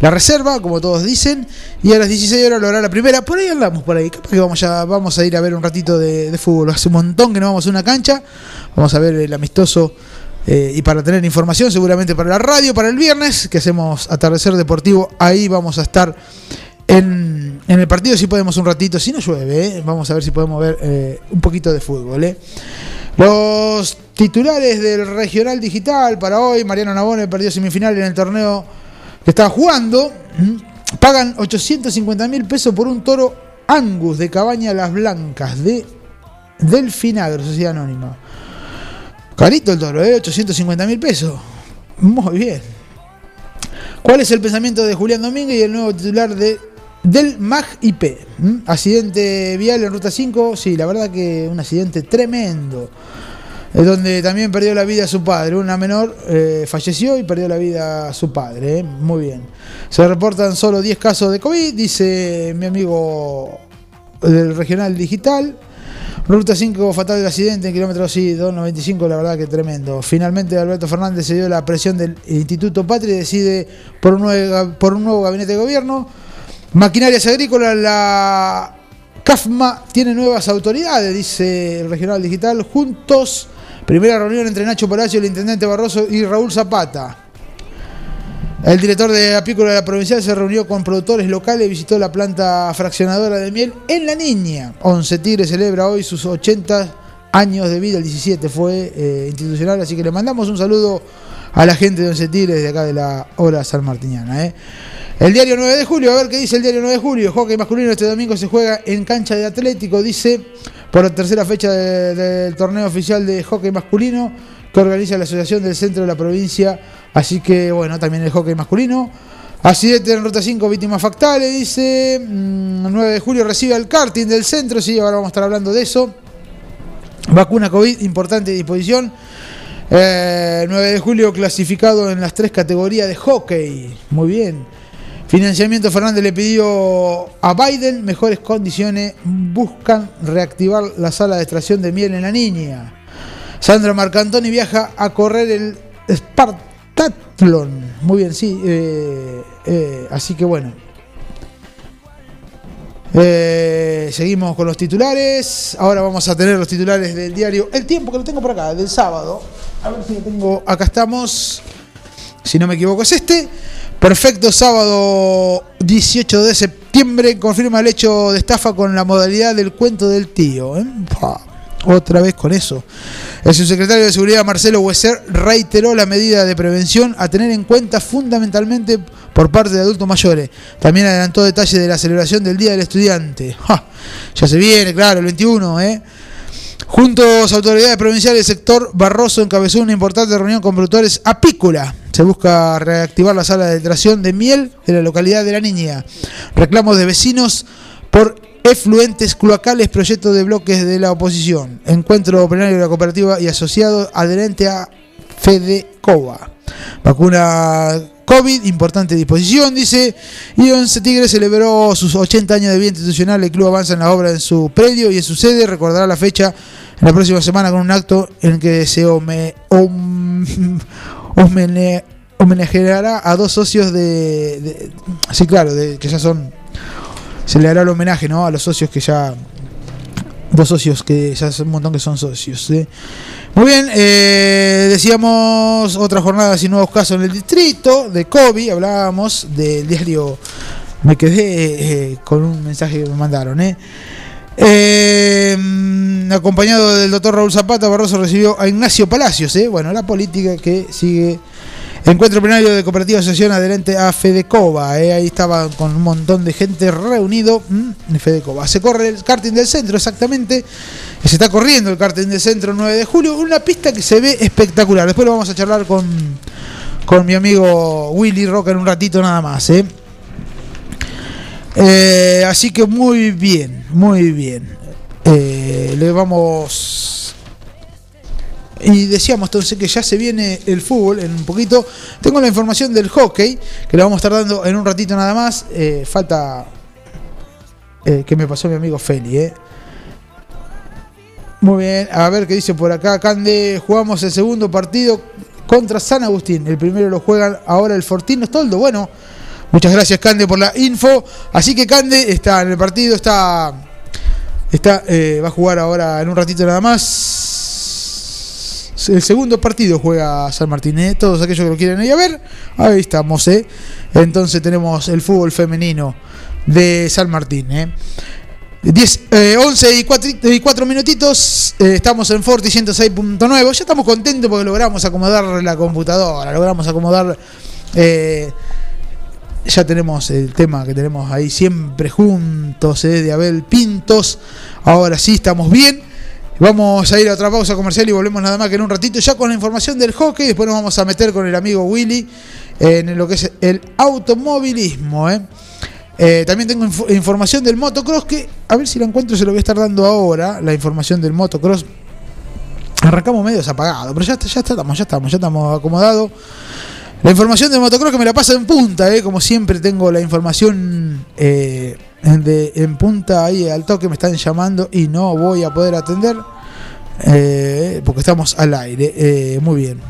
La reserva, como todos dicen, y a las 16 horas lo hará la primera. Por ahí andamos, por ahí. Capaz que vamos, ya, vamos a ir a ver un ratito de, fútbol. Hace un montón que no vamos a una cancha. Vamos a ver el amistoso eh, y para tener información, seguramente para la radio, para el viernes, que hacemos atardecer deportivo. Ahí vamos a estar en, en el partido si podemos un ratito, si no llueve, ¿eh? vamos a ver si podemos ver eh, un poquito de fútbol. ¿eh? Los titulares del regional digital para hoy, Mariano Nabone perdió semifinal en el torneo que estaba jugando, pagan 850 mil pesos por un toro Angus de Cabaña Las Blancas de Delfinagro, Sociedad Anónima. Carito el toro, ¿eh? 850 mil pesos. Muy bien. ¿Cuál es el pensamiento de Julián Domínguez y el nuevo titular de del MAG IP. ¿Mm? Accidente vial en ruta 5, sí, la verdad que un accidente tremendo. Donde también perdió la vida su padre. Una menor eh, falleció y perdió la vida su padre. ¿eh? Muy bien. Se reportan solo 10 casos de COVID, dice mi amigo del regional digital. Ruta 5, fatal el accidente en kilómetro sí, 295, la verdad que tremendo. Finalmente Alberto Fernández se dio la presión del Instituto Patria y decide por un nuevo, por un nuevo gabinete de gobierno. Maquinarias agrícolas, la CAFMA tiene nuevas autoridades, dice el Regional Digital. Juntos, primera reunión entre Nacho Palacio, el Intendente Barroso y Raúl Zapata. El director de Apícola de la provincial se reunió con productores locales y visitó la planta fraccionadora de miel en La Niña. Once Tigre celebra hoy sus 80 años de vida, el 17 fue eh, institucional, así que le mandamos un saludo a la gente de Once Tigre desde acá de la hora sanmartiniana. ¿eh? El diario 9 de julio, a ver qué dice el diario 9 de julio. Hockey masculino este domingo se juega en cancha de Atlético, dice, por la tercera fecha de- del torneo oficial de hockey masculino que organiza la Asociación del Centro de la Provincia. Así que, bueno, también el hockey masculino. Accidente en Ruta 5, víctimas factales, dice. Mm, 9 de julio recibe al karting del centro, sí, ahora vamos a estar hablando de eso. Vacuna COVID, importante disposición. Eh, 9 de julio clasificado en las tres categorías de hockey. Muy bien. Financiamiento Fernández le pidió a Biden mejores condiciones. Buscan reactivar la sala de extracción de miel en la niña. Sandra Marcantoni viaja a correr el Spartathlon. Muy bien, sí. eh, eh, así que bueno. Eh, seguimos con los titulares. Ahora vamos a tener los titulares del diario El Tiempo, que lo tengo por acá, del sábado. A ver si lo tengo. Acá estamos. Si no me equivoco, es este. Perfecto, sábado 18 de septiembre. Confirma el hecho de estafa con la modalidad del cuento del tío. ¿eh? Otra vez con eso. El subsecretario de Seguridad Marcelo Hueser reiteró la medida de prevención a tener en cuenta fundamentalmente por parte de adultos mayores. También adelantó detalles de la celebración del Día del Estudiante. Ya se viene, claro, el 21, ¿eh? Juntos, autoridades provinciales sector Barroso encabezó una importante reunión con productores apícola. Se busca reactivar la sala de tracción de miel de la localidad de La Niña. Reclamos de vecinos por efluentes cloacales, proyecto de bloques de la oposición. Encuentro plenario de la cooperativa y asociado adherente a Fedecova. Vacuna COVID, importante disposición, dice. Y Once Tigre celebró sus 80 años de vida institucional. El club avanza en la obra en su predio y en su sede. Recordará la fecha en la próxima semana con un acto en que se *laughs* homenajeará a dos socios de. de- sí, claro, de, que ya son. Se le hará el homenaje, ¿no? A los socios que ya. Dos socios que ya hace un montón que son socios. ¿sí? Muy bien, eh, decíamos otra jornada sin nuevos casos en el distrito de COVID. Hablábamos del diario. Me quedé eh, con un mensaje que me mandaron, ¿eh? Eh, acompañado del doctor Raúl Zapata, Barroso recibió a Ignacio Palacios, ¿eh? bueno, la política que sigue. Encuentro plenario de Cooperativa Asociación adherente a Fedecova, ¿eh? ahí estaba con un montón de gente reunido mm, Fedecova. Se corre el karting del centro, exactamente. Se está corriendo el karting del centro 9 de julio, una pista que se ve espectacular. Después lo vamos a charlar con, con mi amigo Willy Roca en un ratito nada más. ¿eh? Eh, así que muy bien, muy bien. Eh, le vamos. Y decíamos entonces que ya se viene el fútbol en un poquito. Tengo la información del hockey, que le vamos a estar dando en un ratito nada más. Eh, falta eh, que me pasó mi amigo Feli. eh. Muy bien, a ver qué dice por acá. Cande, jugamos el segundo partido contra San Agustín. El primero lo juegan ahora el Fortino Stoldo. Bueno, muchas gracias Cande por la info. Así que Cande está en el partido, está, está eh, va a jugar ahora en un ratito nada más. El segundo partido juega San Martín. ¿eh? Todos aquellos que lo quieren ir a ver, ahí estamos. ¿eh? Entonces tenemos el fútbol femenino de San Martín. ¿eh? 10, eh, 11 y 4, y minutitos, eh, estamos en Forti 106.9, ya estamos contentos porque logramos acomodar la computadora, logramos acomodar, ya tenemos el tema que tenemos ahí siempre juntos, de Abel Pintos, ahora sí estamos bien, vamos a ir a otra pausa comercial y volvemos nada más que en un ratito ya con la información del hockey, después nos vamos a meter con el amigo Willy en lo que es el automovilismo, eh. Eh, también tengo inf- información del motocross que, a ver si la encuentro, se lo voy a estar dando ahora, la información del motocross. Arrancamos medio apagados, pero ya, está- ya estamos, ya estamos, ya estamos acomodados. La información del motocross que me la pasa en punta, eh, como siempre tengo la información de, en punta ahí al toque me están llamando y no voy a poder atender eh, porque estamos al aire. Eh, muy bien.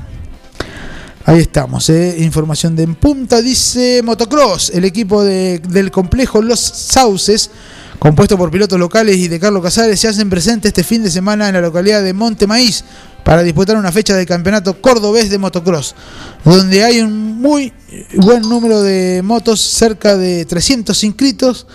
Ahí estamos, eh. información de En Punta, dice Motocross, el equipo de- del complejo Los Sauces, compuesto por pilotos locales y de Carlos Casares, se hacen presentes este fin de semana en la localidad de Monte Maíz para disputar una fecha del campeonato cordobés de motocross, donde hay un muy buen número de motos, cerca de 300 inscritos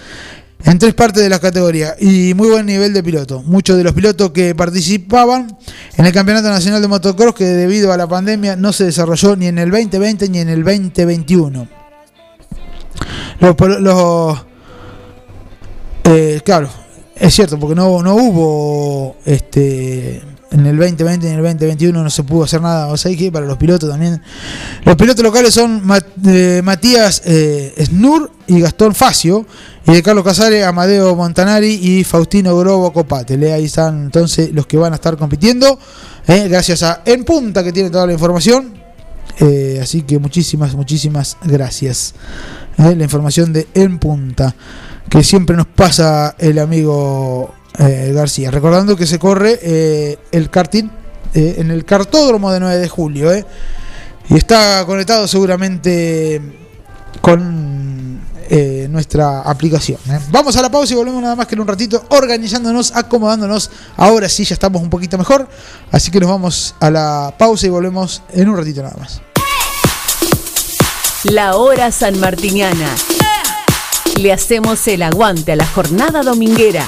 en tres partes de la categoría y muy buen nivel de piloto. Muchos de los pilotos que participaban en el Campeonato Nacional de Motocross, que debido a la pandemia no se desarrolló ni en el 2020 ni en el 2021. Los, los- eh, claro, es cierto, porque no, no hubo este en el 2020 y en el 2021 no se pudo hacer nada. O sea, que para los pilotos también. Los pilotos locales son eh, Matías eh, Snur y Gastón Facio. Y de Carlos Casares, Amadeo Montanari y Faustino Grobo Copate. Ahí están entonces los que van a estar compitiendo. eh, gracias a En Punta que tiene toda la información. Así que muchísimas, muchísimas gracias. La información de En Punta que siempre nos pasa el amigo eh, García. Recordando que se corre eh, el karting eh, en el cartódromo de 9 de julio. y está conectado seguramente con nuestra aplicación. Vamos a la pausa y volvemos nada más que en un ratito organizándonos, acomodándonos. Ahora sí ya estamos un poquito mejor. Así que nos vamos a la pausa y volvemos en un ratito nada más. La hora sanmartiniana. Le hacemos el aguante a la jornada dominguera.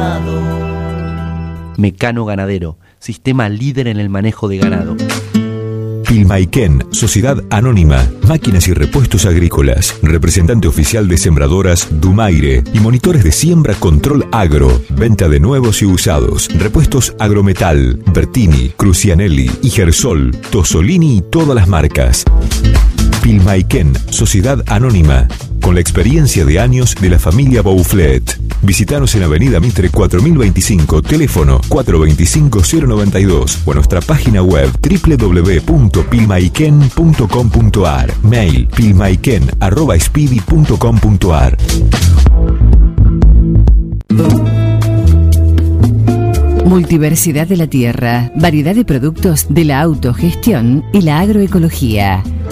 ganado. Mecano Ganadero, sistema líder en el manejo de ganado. Pilmaiken, Sociedad Anónima, Máquinas y Repuestos Agrícolas, representante oficial de sembradoras Dumaire y monitores de siembra Control Agro, venta de nuevos y usados, repuestos Agrometal, Bertini, Crucianelli, Igersol, Tosolini y todas las marcas. Pilmaiken, Sociedad Anónima, con la experiencia de años de la familia Bouflet. Visítanos en Avenida Mitre 4025, teléfono 425-092 o nuestra página web www.pilmaiken.com.ar, mail pilmaiken.speedy.com.ar. Multiversidad de la tierra, variedad de productos de la autogestión y la agroecología,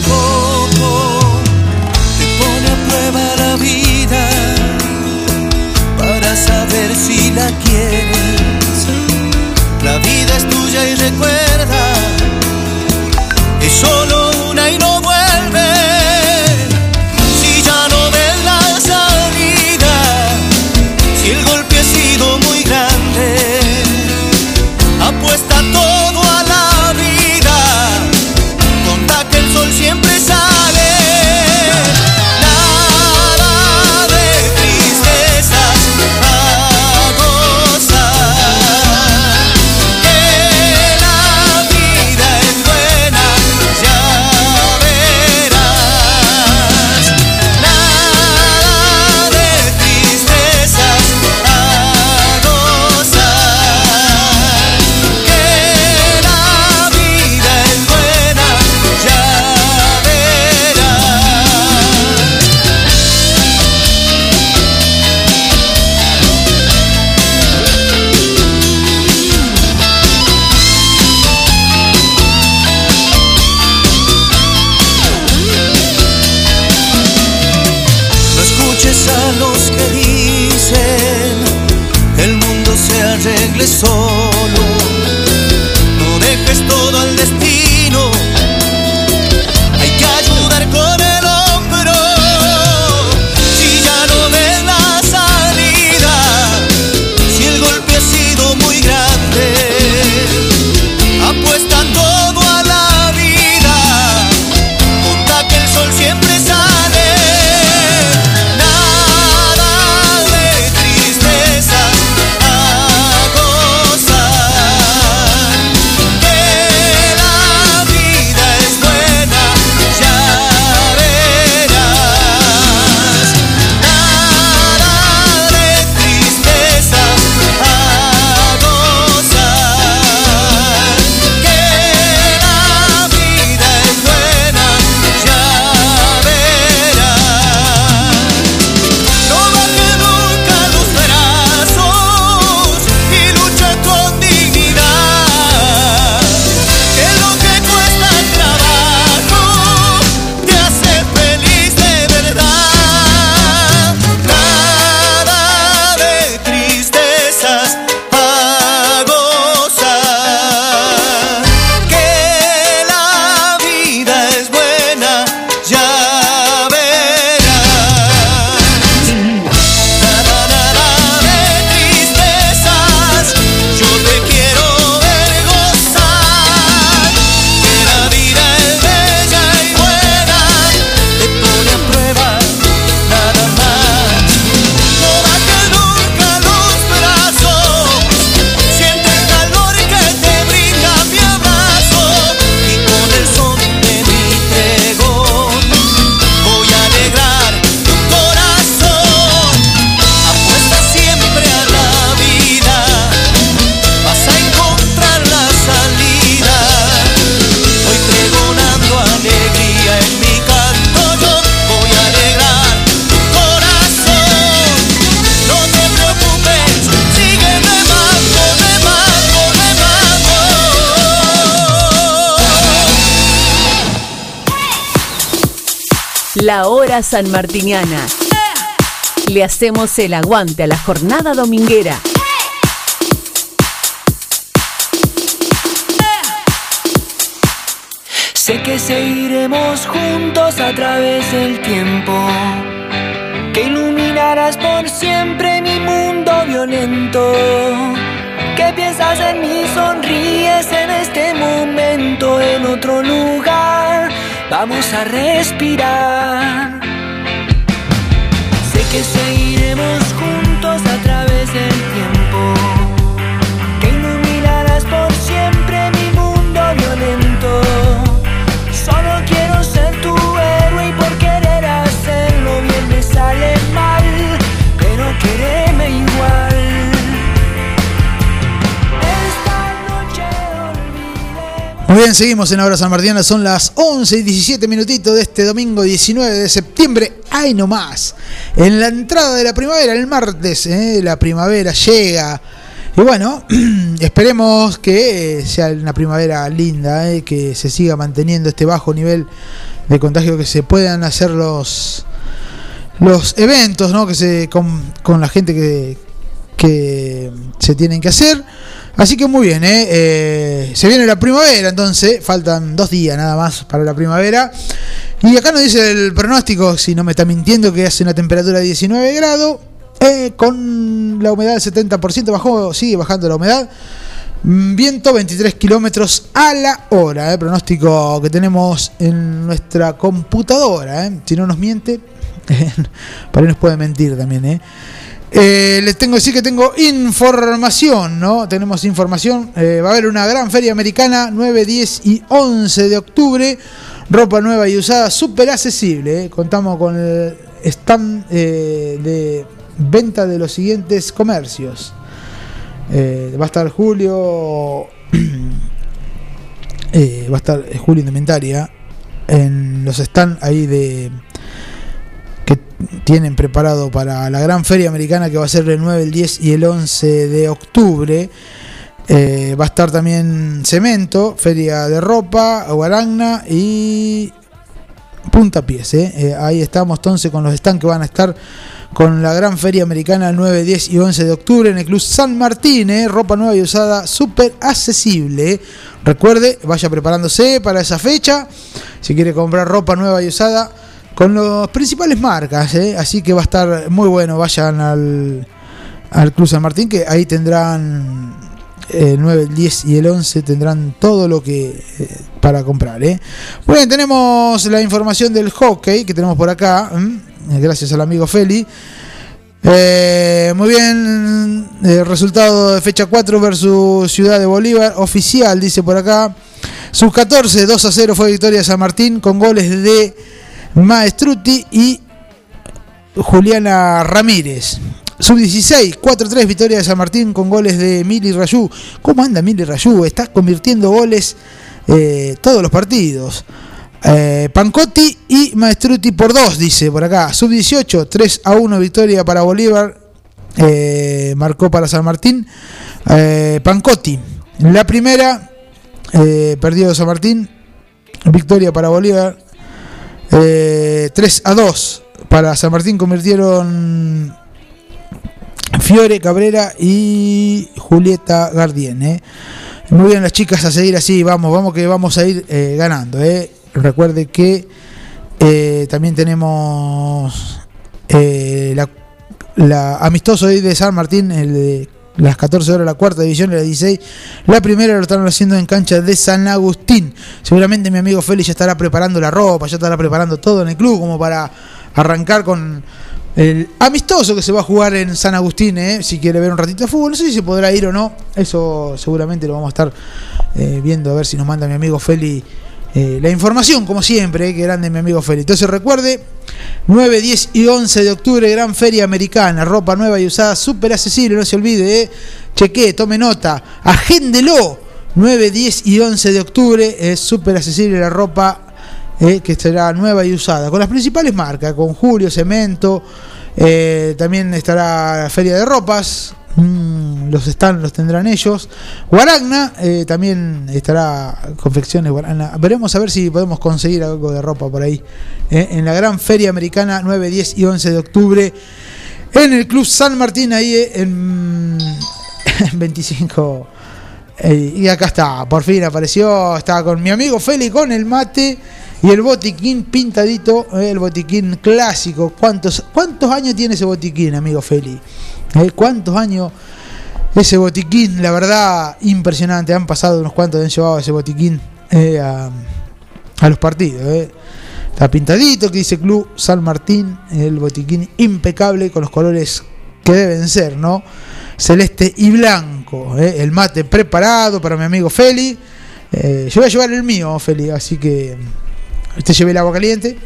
Poco. Te pone a prueba la vida para saber si la quieres. La vida es tuya y recuerda, es solo La hora sanmartiniana. Le hacemos el aguante a la jornada dominguera. Sé que seguiremos juntos a través del tiempo. Que iluminarás por siempre mi mundo violento. Que piensas en mí, sonríes en este momento, en otro lugar. Vamos a respirar. Sé que seguiremos juntos Muy bien, seguimos en la hora San Martina, son las 11 y 17 minutitos de este domingo 19 de septiembre. ¡Ay, no más! En la entrada de la primavera, el martes, ¿eh? la primavera llega. Y bueno, *clears throat* esperemos que sea una primavera linda, ¿eh? que se siga manteniendo este bajo nivel de contagio, que se puedan hacer los, los eventos ¿no? que se, con, con la gente que, que se tienen que hacer. Así que muy bien, ¿eh? Eh, se viene la primavera, entonces faltan dos días nada más para la primavera. Y acá nos dice el pronóstico, si no me está mintiendo, que hace una temperatura de 19 grados, eh, con la humedad del 70%, bajó, sigue bajando la humedad. Mm, Viento 23 kilómetros a la hora, ¿eh? pronóstico que tenemos en nuestra computadora. Si no nos miente, *laughs* para ahí nos puede mentir también. Eh, les tengo que decir que tengo información, ¿no? Tenemos información. Eh, va a haber una gran feria americana 9, 10 y 11 de octubre. Ropa nueva y usada, súper accesible. ¿eh? Contamos con el stand de venta de los siguientes comercios. Va a estar Julio. *clears throat* va a estar Julio Indumentaria. En los stands ahí de tienen preparado para la gran feria americana que va a ser el 9, el 10 y el 11 de octubre. Eh, va a estar también Cemento, Feria de Ropa, Guaragna y Puntapiés. eh. Eh, ahí estamos entonces con los stands que van a estar con la gran feria americana el 9, 10 y 11 de octubre en el Club San Martín. Ropa nueva y usada, súper accesible. Recuerde, vaya preparándose para esa fecha. Si quiere comprar ropa nueva y usada, con las principales marcas, ¿eh? así que va a estar muy bueno. Vayan al, al Club San Martín, que ahí tendrán el 9, el 10 y el 11, tendrán todo lo que eh, para comprar. ¿eh? Bien, tenemos la información del hockey que tenemos por acá, gracias al amigo Feli. Eh, muy bien, el resultado de fecha 4 versus Ciudad de Bolívar, oficial, dice por acá. Sub 14, 2 a 0 fue victoria San Martín con goles de Maestruti y Juliana Ramírez. Sub 16, 4-3 victoria de San Martín con goles de Mili Rayú. ¿Cómo anda Mili Rayú? Está convirtiendo goles eh, todos los partidos. Eh, Pancotti y Maestruti por 2, dice por acá. Sub 18, 3 a 1 victoria para Bolívar. Eh, marcó para San Martín. Pancotti. La primera, perdió San Martín. Victoria para Bolívar. Eh, 3 a 2 para San Martín convirtieron Fiore Cabrera y Julieta Gardien. eh. Muy bien las chicas a seguir así, vamos, vamos que vamos a ir eh, ganando. eh. Recuerde que también tenemos la, la amistoso de San Martín, el de las 14 horas la cuarta división y la 16. La primera lo están haciendo en cancha de San Agustín. Seguramente mi amigo Félix ya estará preparando la ropa, ya estará preparando todo en el club como para arrancar con el amistoso que se va a jugar en San Agustín. eh, Si quiere ver un ratito de fútbol, no sé si se podrá ir o no. Eso seguramente lo vamos a estar eh, viendo a ver si nos manda mi amigo Feli. Eh, la información, como siempre, eh, que grande mi amigo Feli. Entonces recuerde, 9, 10 y 11 de octubre, gran feria americana, ropa nueva y usada, súper accesible, no se olvide, eh. cheque, tome nota, agéndelo. 9, 10 y 11 de octubre es súper accesible la ropa eh, que estará nueva y usada, con las principales marcas, con Julio, Cemento, eh, también estará la Feria de Ropas, mm, los están, los tendrán ellos. Guaragna eh, también estará confecciones Guaragna. Veremos a ver si podemos conseguir algo de ropa por ahí. eh, en la gran feria americana 9, 10 y 11 de octubre. En el Club San Martín, ahí eh, en, *laughs* en 25. Eh, y acá está, por fin apareció. Estaba con mi amigo Feli con el mate y el botiquín pintadito, el botiquín clásico. ¿Cuántos, ¿Cuántos años tiene ese botiquín, amigo Feli? Eh, ¿Cuántos años ese botiquín? La verdad, impresionante. Han pasado unos cuantos, han llevado ese botiquín eh, a, los partidos. eh. Está pintadito, que dice Club San Martín, el botiquín impecable con los colores que deben ser, ¿no? Celeste y blanco. El mate preparado para mi amigo Feli. Yo voy a llevar el mío, Feli, así que usted lleve el agua caliente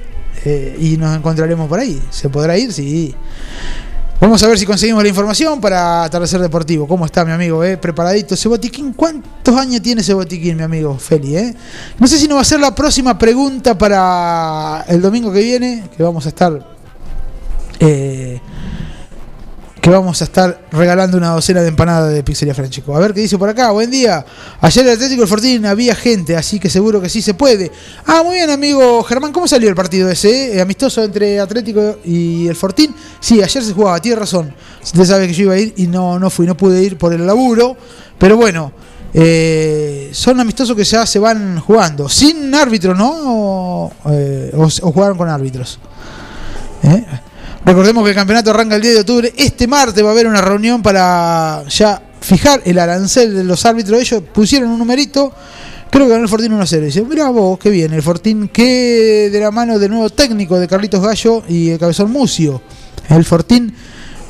y nos encontraremos por ahí. ¿Se podrá ir? Sí. Vamos a ver si conseguimos la información para Atardecer Deportivo. ¿Cómo está mi amigo? Eh? Preparadito ese botiquín. ¿Cuántos años tiene ese botiquín, mi amigo Feli? Eh? No sé si nos va a ser la próxima pregunta para el domingo que viene, que vamos a estar... eh, que vamos a estar regalando una docena de empanadas de Pizzería Franchico. A ver qué dice por acá. Buen día. Ayer el Atlético del Fortín había gente, así que seguro que sí se puede. Ah, muy bien, amigo Germán. ¿Cómo salió el partido ese? eh? Amistoso entre Atlético y el Fortín. Sí, ayer se jugaba, tiene razón. Usted sabe que yo iba a ir y no, no fui, no pude ir por el laburo. Pero bueno, eh, son amistosos que ya se van jugando. Sin árbitro, ¿no? O, eh, o- o jugaron con árbitros. ¿Eh? Recordemos que el campeonato arranca el 10 de octubre. Este martes va a haber una reunión para ya fijar el arancel de los árbitros. Ellos pusieron un numerito. Creo que ganó el Fortín 1-0. Dice, mira vos, qué bien. El Fortín que de la mano del nuevo técnico de Carlitos Gallo y el Cabezón Mucio. El Fortín.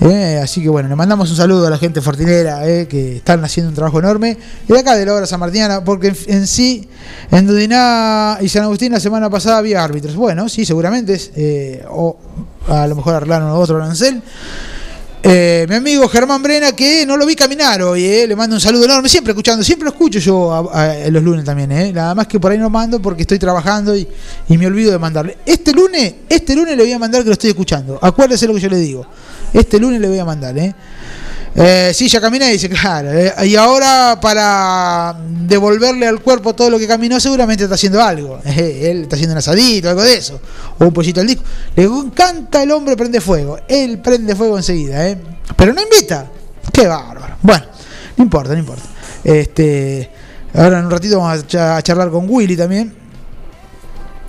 eh, así que bueno, le mandamos un saludo a la gente fortinera eh, que están haciendo un trabajo enorme. Y de acá de la obra San Martiniana, porque en, en sí, en Dudiná y San Agustín la semana pasada había árbitros. Bueno, sí, seguramente. es, eh, o a lo mejor arreglaron otro arancel. Eh, mi amigo Germán Brena, que no lo vi caminar hoy, eh, le mando un saludo enorme, siempre escuchando, siempre lo escucho yo a- los lunes también, eh, nada más que por ahí no mando porque estoy trabajando y, y me olvido de mandarle. Este lunes, este lunes le voy a mandar que lo estoy escuchando, acuérdese lo que yo le digo, este lunes le voy a mandar, eh. Eh, sí, ya caminé, dice, claro. eh, y ahora para devolverle al cuerpo todo lo que caminó, seguramente está haciendo algo. *laughs* Eh, él está haciendo un asadito, algo de eso. O un pollito al disco. Le encanta el hombre prende fuego. Él prende fuego enseguida, ¿eh? Pero no invita. Qué bárbaro. Bueno, no importa, no importa. Este, ahora en un ratito vamos a cha- a charlar con Willy también.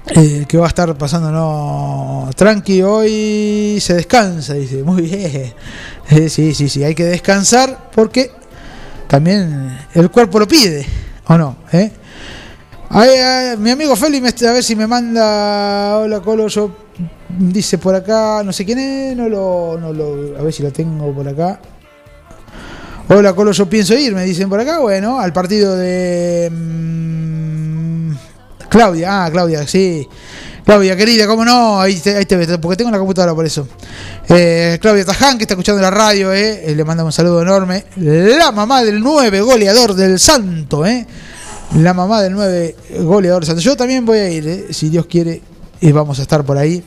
Eh, que va a estar pasándonos tranqui hoy se descansa dice muy bien Eh, sí sí sí hay que descansar porque también el cuerpo lo pide o no ¿Eh? Mi amigo Feli me- a ver si me manda hola Colo yo dice por acá no sé quién es no lo, no lo a ver si lo tengo por acá Hola Colo, yo pienso ir, me dicen por acá. Bueno, al partido de mm, Claudia. Ah, Claudia, sí. Claudia, querida, ¿cómo no? Ahí te, ves, porque tengo la computadora por eso. Eh, Claudia Taján, que está escuchando la radio, eh, eh, le mandamos un saludo enorme. La mamá del 9 goleador del Santo, eh. La mamá del 9 goleador del Santo. Yo también voy a ir, eh, si Dios quiere, y vamos a estar por ahí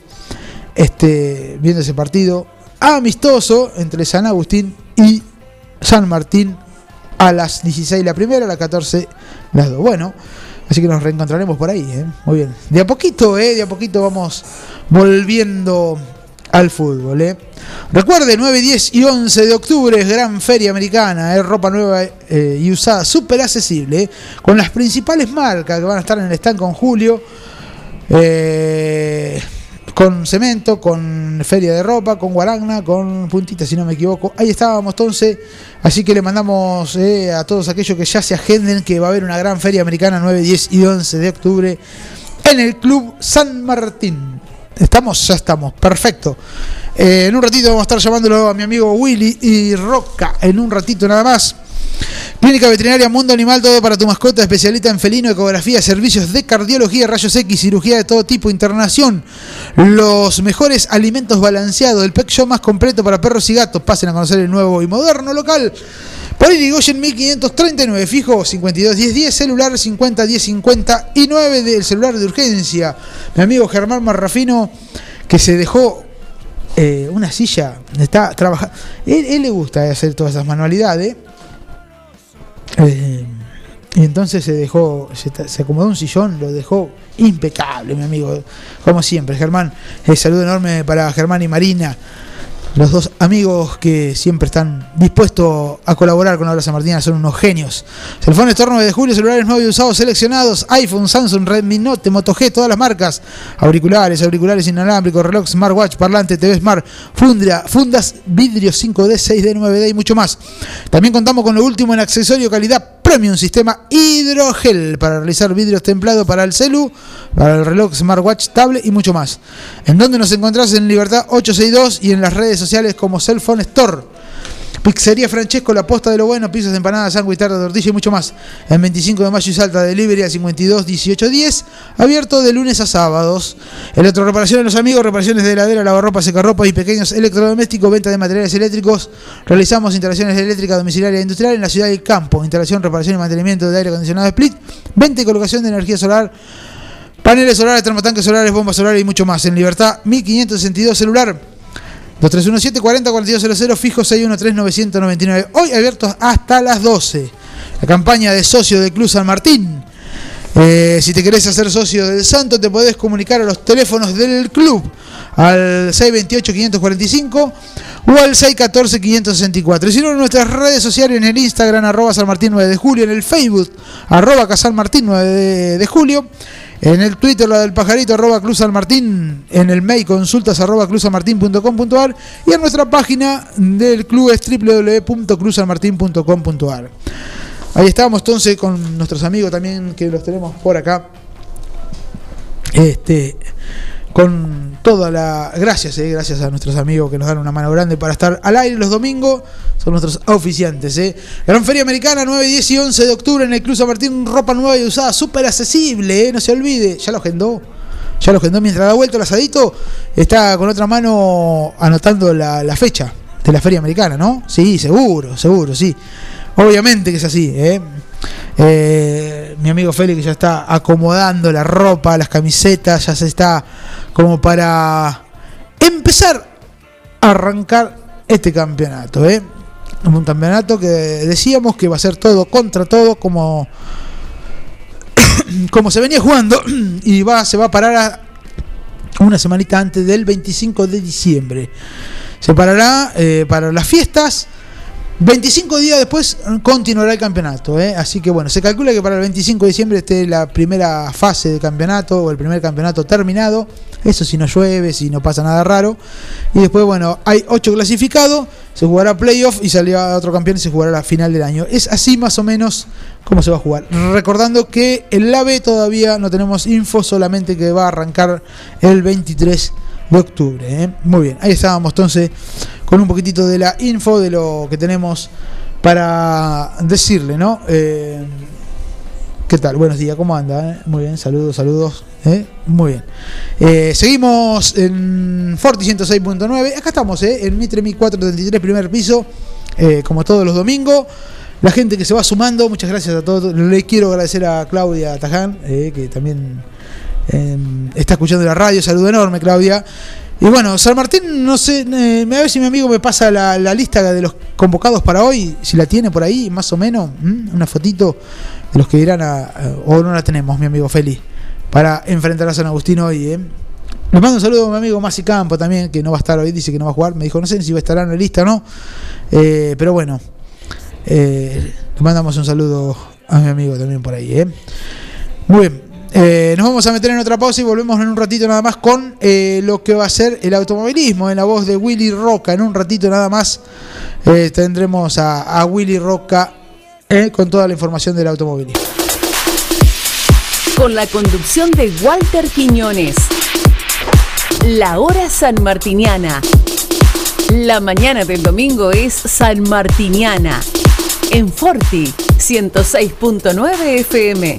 este, viendo ese partido amistoso entre San Agustín y San Martín a las 16 la primera, a las 14 las dos. Bueno, así que nos reencontraremos por ahí. ¿eh? Muy bien. De a poquito, ¿eh? de a poquito vamos volviendo al fútbol. ¿eh? Recuerde, 9, 10 y 11 de octubre es Gran Feria Americana, ¿eh? ropa nueva eh, y usada, súper accesible, con las principales marcas que van a estar en el stand con Julio. Eh, con cemento, con feria de ropa, con guaragna, con puntita, si no me equivoco. Ahí estábamos entonces, así que le mandamos eh, a todos aquellos que ya se agenden que va a haber una gran feria americana 9, 10 y 11 de octubre en el Club San Martín. ¿Estamos? Ya estamos, perfecto. Eh, en un ratito vamos a estar llamándolo a mi amigo Willy y Roca, en un ratito nada más. Clínica Veterinaria Mundo Animal, todo para tu mascota, especialista en felino, ecografía, servicios de cardiología, rayos X, cirugía de todo tipo, internación, los mejores alimentos balanceados, el pet shop más completo para perros y gatos. Pasen a conocer el nuevo y moderno local. Por Irigoyen 1539, fijo 521010, celular 501059 del celular de urgencia. Mi amigo Germán Marrafino, que se dejó eh, una silla, está trabajando. Él, él le gusta hacer todas esas manualidades. Eh, y entonces se dejó, se, se acomodó un sillón, lo dejó impecable, mi amigo. Como siempre, Germán. El saludo enorme para Germán y Marina, los dos amigos que siempre están dispuestos a colaborar con Habla San Martín, son unos genios. Teléfono Store 9 de julio, celulares nuevos y usados seleccionados, iPhone, Samsung, Redmi Note, Moto G, todas las marcas, auriculares, auriculares inalámbricos, reloj, smartwatch, parlante, TV Smart, fundra, fundas, vidrio 5D, 6D, 9D y mucho más. También contamos con lo último en accesorio calidad premium, sistema hidrogel para realizar vidrios templados para el celu, para el reloj, smartwatch, tablet y mucho más. ¿En donde nos encontrás? En Libertad 862 y en las redes sociales como Cellphone Store. Pizzería Francesco, la posta de lo bueno, pizzas, empanadas, sándwich, tarta, tortilla y mucho más. En 25 de mayo y Salta, delivery a 52 18 10, abierto de lunes a sábados. Electroreparación de los amigos, reparaciones de heladera, lavarropa, secarropa y pequeños electrodomésticos, venta de materiales eléctricos. Realizamos instalaciones eléctricas domiciliarias e industrial en la ciudad del campo. Instalación, reparación y mantenimiento de aire acondicionado split, venta y colocación de energía solar. Paneles solares, termotanques solares, bombas solares y mucho más. En Libertad 1562 celular 2317 40 4200 fijo 613 999. Hoy abiertos hasta las 12. La campaña de socio del Club San Martín. Eh, si te querés hacer socio del Santo, te podés comunicar a los teléfonos del club al 628-545 o al 614-564. Y si no, en nuestras redes sociales, en el Instagram, arroba San Martín 9 de julio, en el Facebook, arroba Casal Martín 9 de, de julio, en el Twitter, la del pajarito, arroba Cruz San Martín, en el mail, consultas, arroba cruzalmartin.com.ar y en nuestra página del club es www.cruzalmartin.com.ar. Ahí estamos entonces con nuestros amigos también que los tenemos por acá. Este con toda la gracias, eh, gracias a nuestros amigos que nos dan una mano grande para estar al aire los domingos, son nuestros oficiantes, eh. Gran Feria Americana 9, 10 y 11 de octubre en el Club San Martín, ropa nueva y usada, súper accesible, eh, no se olvide, ya lo agendó. Ya lo agendó mientras da vuelta el asadito, está con otra mano anotando la, la fecha de la Feria Americana, ¿no? Sí, seguro, seguro, sí. Obviamente que es así, ¿eh? Eh, mi amigo Félix ya está acomodando la ropa, las camisetas, ya se está como para empezar a arrancar este campeonato. ¿eh? Un campeonato que decíamos que va a ser todo contra todo, como, *coughs* como se venía jugando, *coughs* y va, se va a parar a una semanita antes del 25 de diciembre. Se parará eh, para las fiestas. 25 días después continuará el campeonato, ¿eh? así que bueno, se calcula que para el 25 de diciembre esté la primera fase del campeonato o el primer campeonato terminado, eso si no llueve, si no pasa nada raro, y después bueno, hay 8 clasificados, se jugará playoff y saldrá otro campeón y se jugará la final del año. Es así más o menos cómo se va a jugar. Recordando que el AVE todavía no tenemos info, solamente que va a arrancar el 23 de octubre. ¿eh? Muy bien, ahí estábamos entonces con un poquitito de la info de lo que tenemos para decirle, ¿no? Eh, ¿Qué tal? Buenos días, ¿cómo anda? eh? Muy bien, saludos, saludos. ¿eh? Muy bien. Seguimos en Forti 106.9. Acá estamos, ¿eh? en Mitre 1433, primer piso, como todos los domingos. La gente que se va sumando, muchas gracias a todos. Le quiero agradecer a Claudia Taján, que también eh, está escuchando la radio. Saludo enorme, Claudia. Y bueno, San Martín, no sé, eh, a ver si mi amigo me pasa la, lista de los convocados para hoy, si la tiene por ahí, más o menos, una fotito de los que irán a, a- o no la tenemos, mi amigo Feli, para enfrentar a San Agustín hoy. ¿eh? Le mando un saludo a mi amigo Masi Campo también, que no va a estar hoy, dice que no va a jugar, me dijo, no sé si va a estar en la lista o no, Eh, pero bueno, eh, le mandamos un saludo a mi amigo también por ahí. ¿eh? Muy bien. Eh, nos vamos a meter en otra pausa y volvemos en un ratito nada más con eh, lo que va a ser el automovilismo en la voz de Willy Roca. En un ratito nada más eh, tendremos a, a Willy Roca con toda la información del automovilismo. Con la conducción de Walter Quiñones. La hora sanmartiniana. La mañana del domingo es sanmartiniana. En Forti 106.9 FM.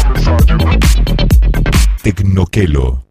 Tecnoquelo.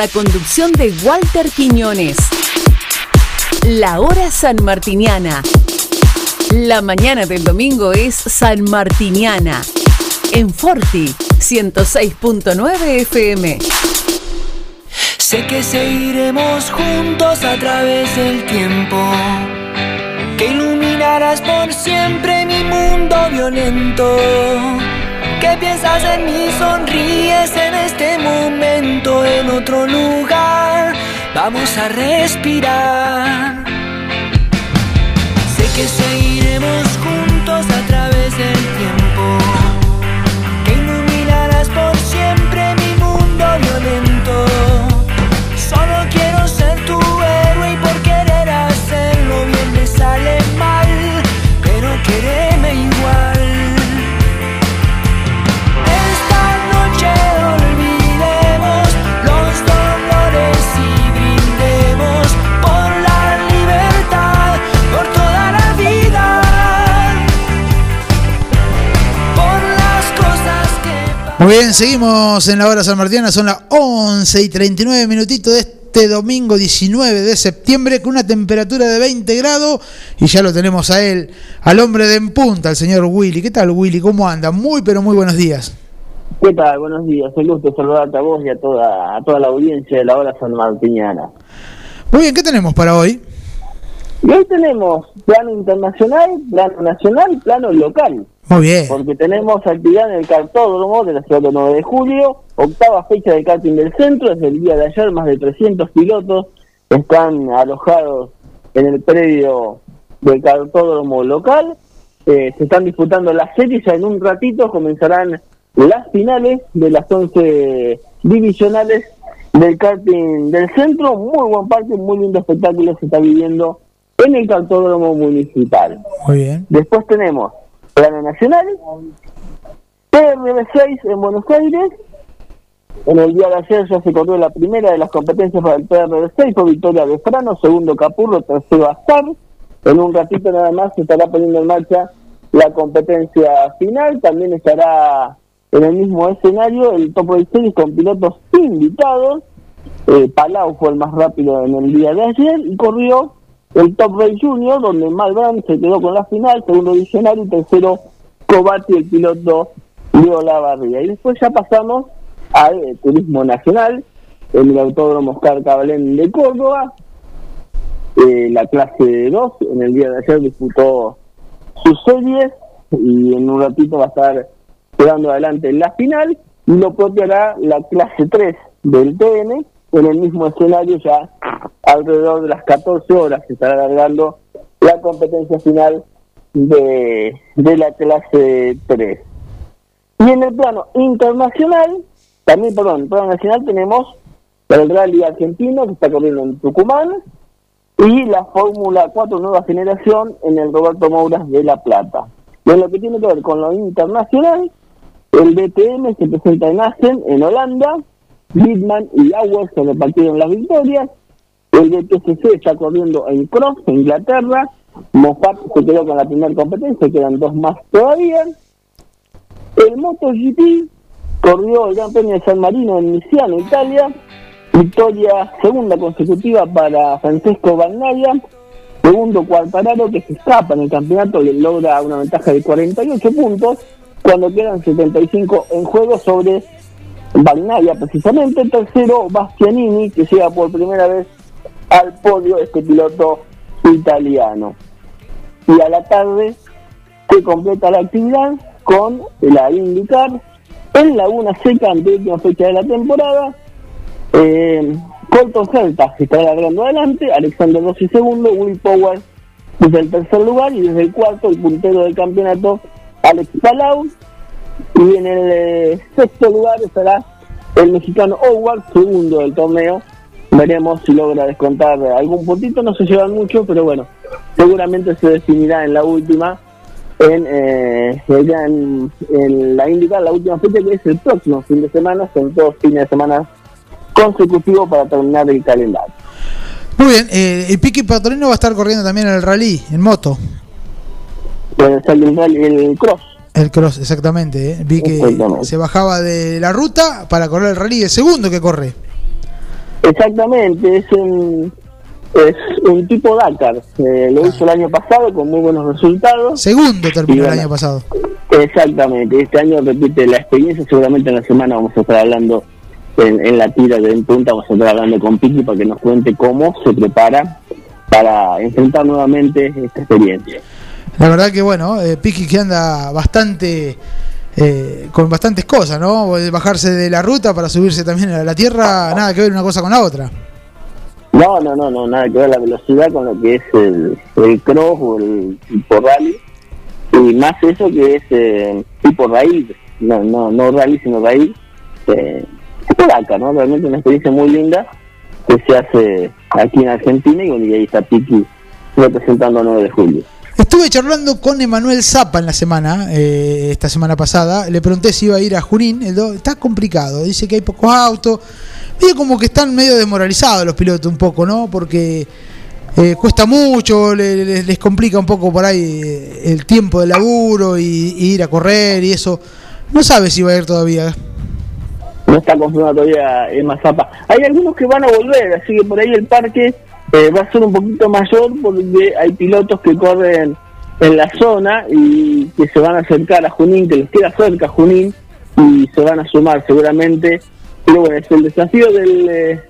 La conducción de Walter Quiñones. La hora sanmartiniana. La mañana del domingo es sanmartiniana. En Forti 106.9 FM. Sé que seguiremos juntos a través del tiempo. Que iluminarás por siempre mi mundo violento. Que piensas en mí, sonríes lugar. Vamos a respirar. Bien, seguimos en la hora sanmartiana, son las 11 y 39 minutitos de este domingo 19 de septiembre con una temperatura de 20 grados y ya lo tenemos a él, al hombre de en punta, al señor Willy. ¿Qué tal Willy? ¿Cómo anda? Muy pero muy buenos días. ¿Qué tal? Buenos días. Un gusto saludarte a vos y a toda, a toda la audiencia de la hora sanmartiniana. Muy bien, ¿qué tenemos para hoy? Y hoy tenemos plano internacional, plano nacional y plano local. Muy bien. Porque tenemos actividad en el cartódromo de la ciudad del 9 de julio, octava fecha de karting del centro, desde el día de ayer más de 300 pilotos están alojados en el predio del cartódromo local, Eh, se están disputando las series, ya en un ratito comenzarán las finales de las 11 divisionales del karting del centro, muy buen parque, muy lindo espectáculo se está viviendo en el cartódromo municipal. Muy bien. Después tenemos plano nacional, PRB6 en Buenos Aires. En el día de ayer ya se corrió la primera de las competencias para el PRB6, fue victoria de Frano, segundo Capurro, tercero Azar. En un ratito nada más se estará poniendo en marcha la competencia final. También estará en el mismo escenario el Top Race Series con pilotos invitados. Eh, Palau fue el más rápido en el día de ayer y corrió el Top Race Junior, donde Malbrand se quedó con la final, segundo diccionario y tercero Cobati, el piloto Leo Lavarría. Y después ya pasamos al eh, Turismo Nacional, en el Autódromo Oscar Cabalén de Córdoba. Eh, la clase 2, en el día de ayer disputó sus series y en un ratito va a estar quedando adelante en la final y lo propio hará la clase 3 del TN en el mismo escenario ya alrededor de las 14 horas se estará alargando la competencia final de, de la clase 3. Y en el plano internacional, también, perdón, en el plano nacional tenemos el rally argentino que está corriendo en Tucumán y la Fórmula 4 nueva generación en el Roberto Mouras de La Plata. Y en lo que tiene que ver con lo internacional, el DTM se presenta en Assen, en Holanda, Lidman y Auer se repartieron las victorias, el DTCC está corriendo en Cross, en Inglaterra, Moffat se quedó con la primera competencia, quedan dos más todavía. El MotoGP corrió el Gran Premio de San Marino en Misiano, Italia, victoria segunda consecutiva para Francesco Bagnaia, segundo Cuartararo que se escapa en el campeonato y logra una ventaja de 48 puntos cuando quedan 75 en juego sobre Bagnaia precisamente, tercero Bastianini que llega por primera vez al podio este piloto italiano. Y a la tarde se completa la actividad con la IndyCar en Laguna Seca, ante última fecha de la temporada. Eh, Colton Celta se está alargando adelante, Alexander Rossi segundo, Will Power desde el tercer lugar y desde el cuarto el puntero del campeonato Alex Palau y en el eh, sexto lugar estará el mexicano Howard, segundo del torneo. Veremos si logra descontar algún puntito, no se llevan mucho, pero bueno, seguramente se definirá en la última, en, eh, ya en, en la indica la última fecha que es el próximo fin de semana, son dos fines de semana consecutivos para terminar el calendario. Muy bien, eh, el Piqui Patrino va a estar corriendo también en el rally, en moto. El, rally- el cross. El cross, exactamente. eh. Vi que se bajaba de la ruta para correr el rally, el segundo que corre. Exactamente, es un, es un tipo Dakar. Eh, lo hizo el año pasado con muy buenos resultados. Segundo terminó el año pasado. Exactamente, este año repite la experiencia, seguramente en la semana vamos a estar hablando en, en la tira de en punta, vamos a estar hablando con Piki para que nos cuente cómo se prepara para enfrentar nuevamente esta experiencia. La verdad que bueno, eh, Piqui que anda bastante eh, con bastantes cosas, ¿no? Bajarse de la ruta para subirse también a la tierra, nada que ver una cosa con la otra. No, no, no, no, nada que ver la velocidad con lo que es el, el cross o el tipo rally. Y más eso que es eh, tipo raíz, no, no, no rally, sino raíz. Eh, Dakar, ¿no? Realmente una experiencia muy linda que se hace aquí en Argentina y, ahí está Piki representando a 9 de julio. Estuve charlando con Emanuel Zapa en la semana, eh, esta semana pasada. Le pregunté si iba a ir a Junín. El do- está complicado. Dice que hay pocos autos. Medio como que están medio desmoralizados los pilotos un poco, ¿no? Porque eh, cuesta mucho, le- le- les complica un poco por ahí eh, el tiempo de laburo y, y ir a correr y eso. No sabe si va a ir todavía. no está confirmado todavía Emma Zapa. Hay algunos que van a volver, así que por ahí el parque eh, va a ser un poquito mayor porque hay pilotos que corren en la zona y que se van a acercar a Junín, que les queda cerca Junín y se van a sumar seguramente. Pero bueno, es el desafío del, eh,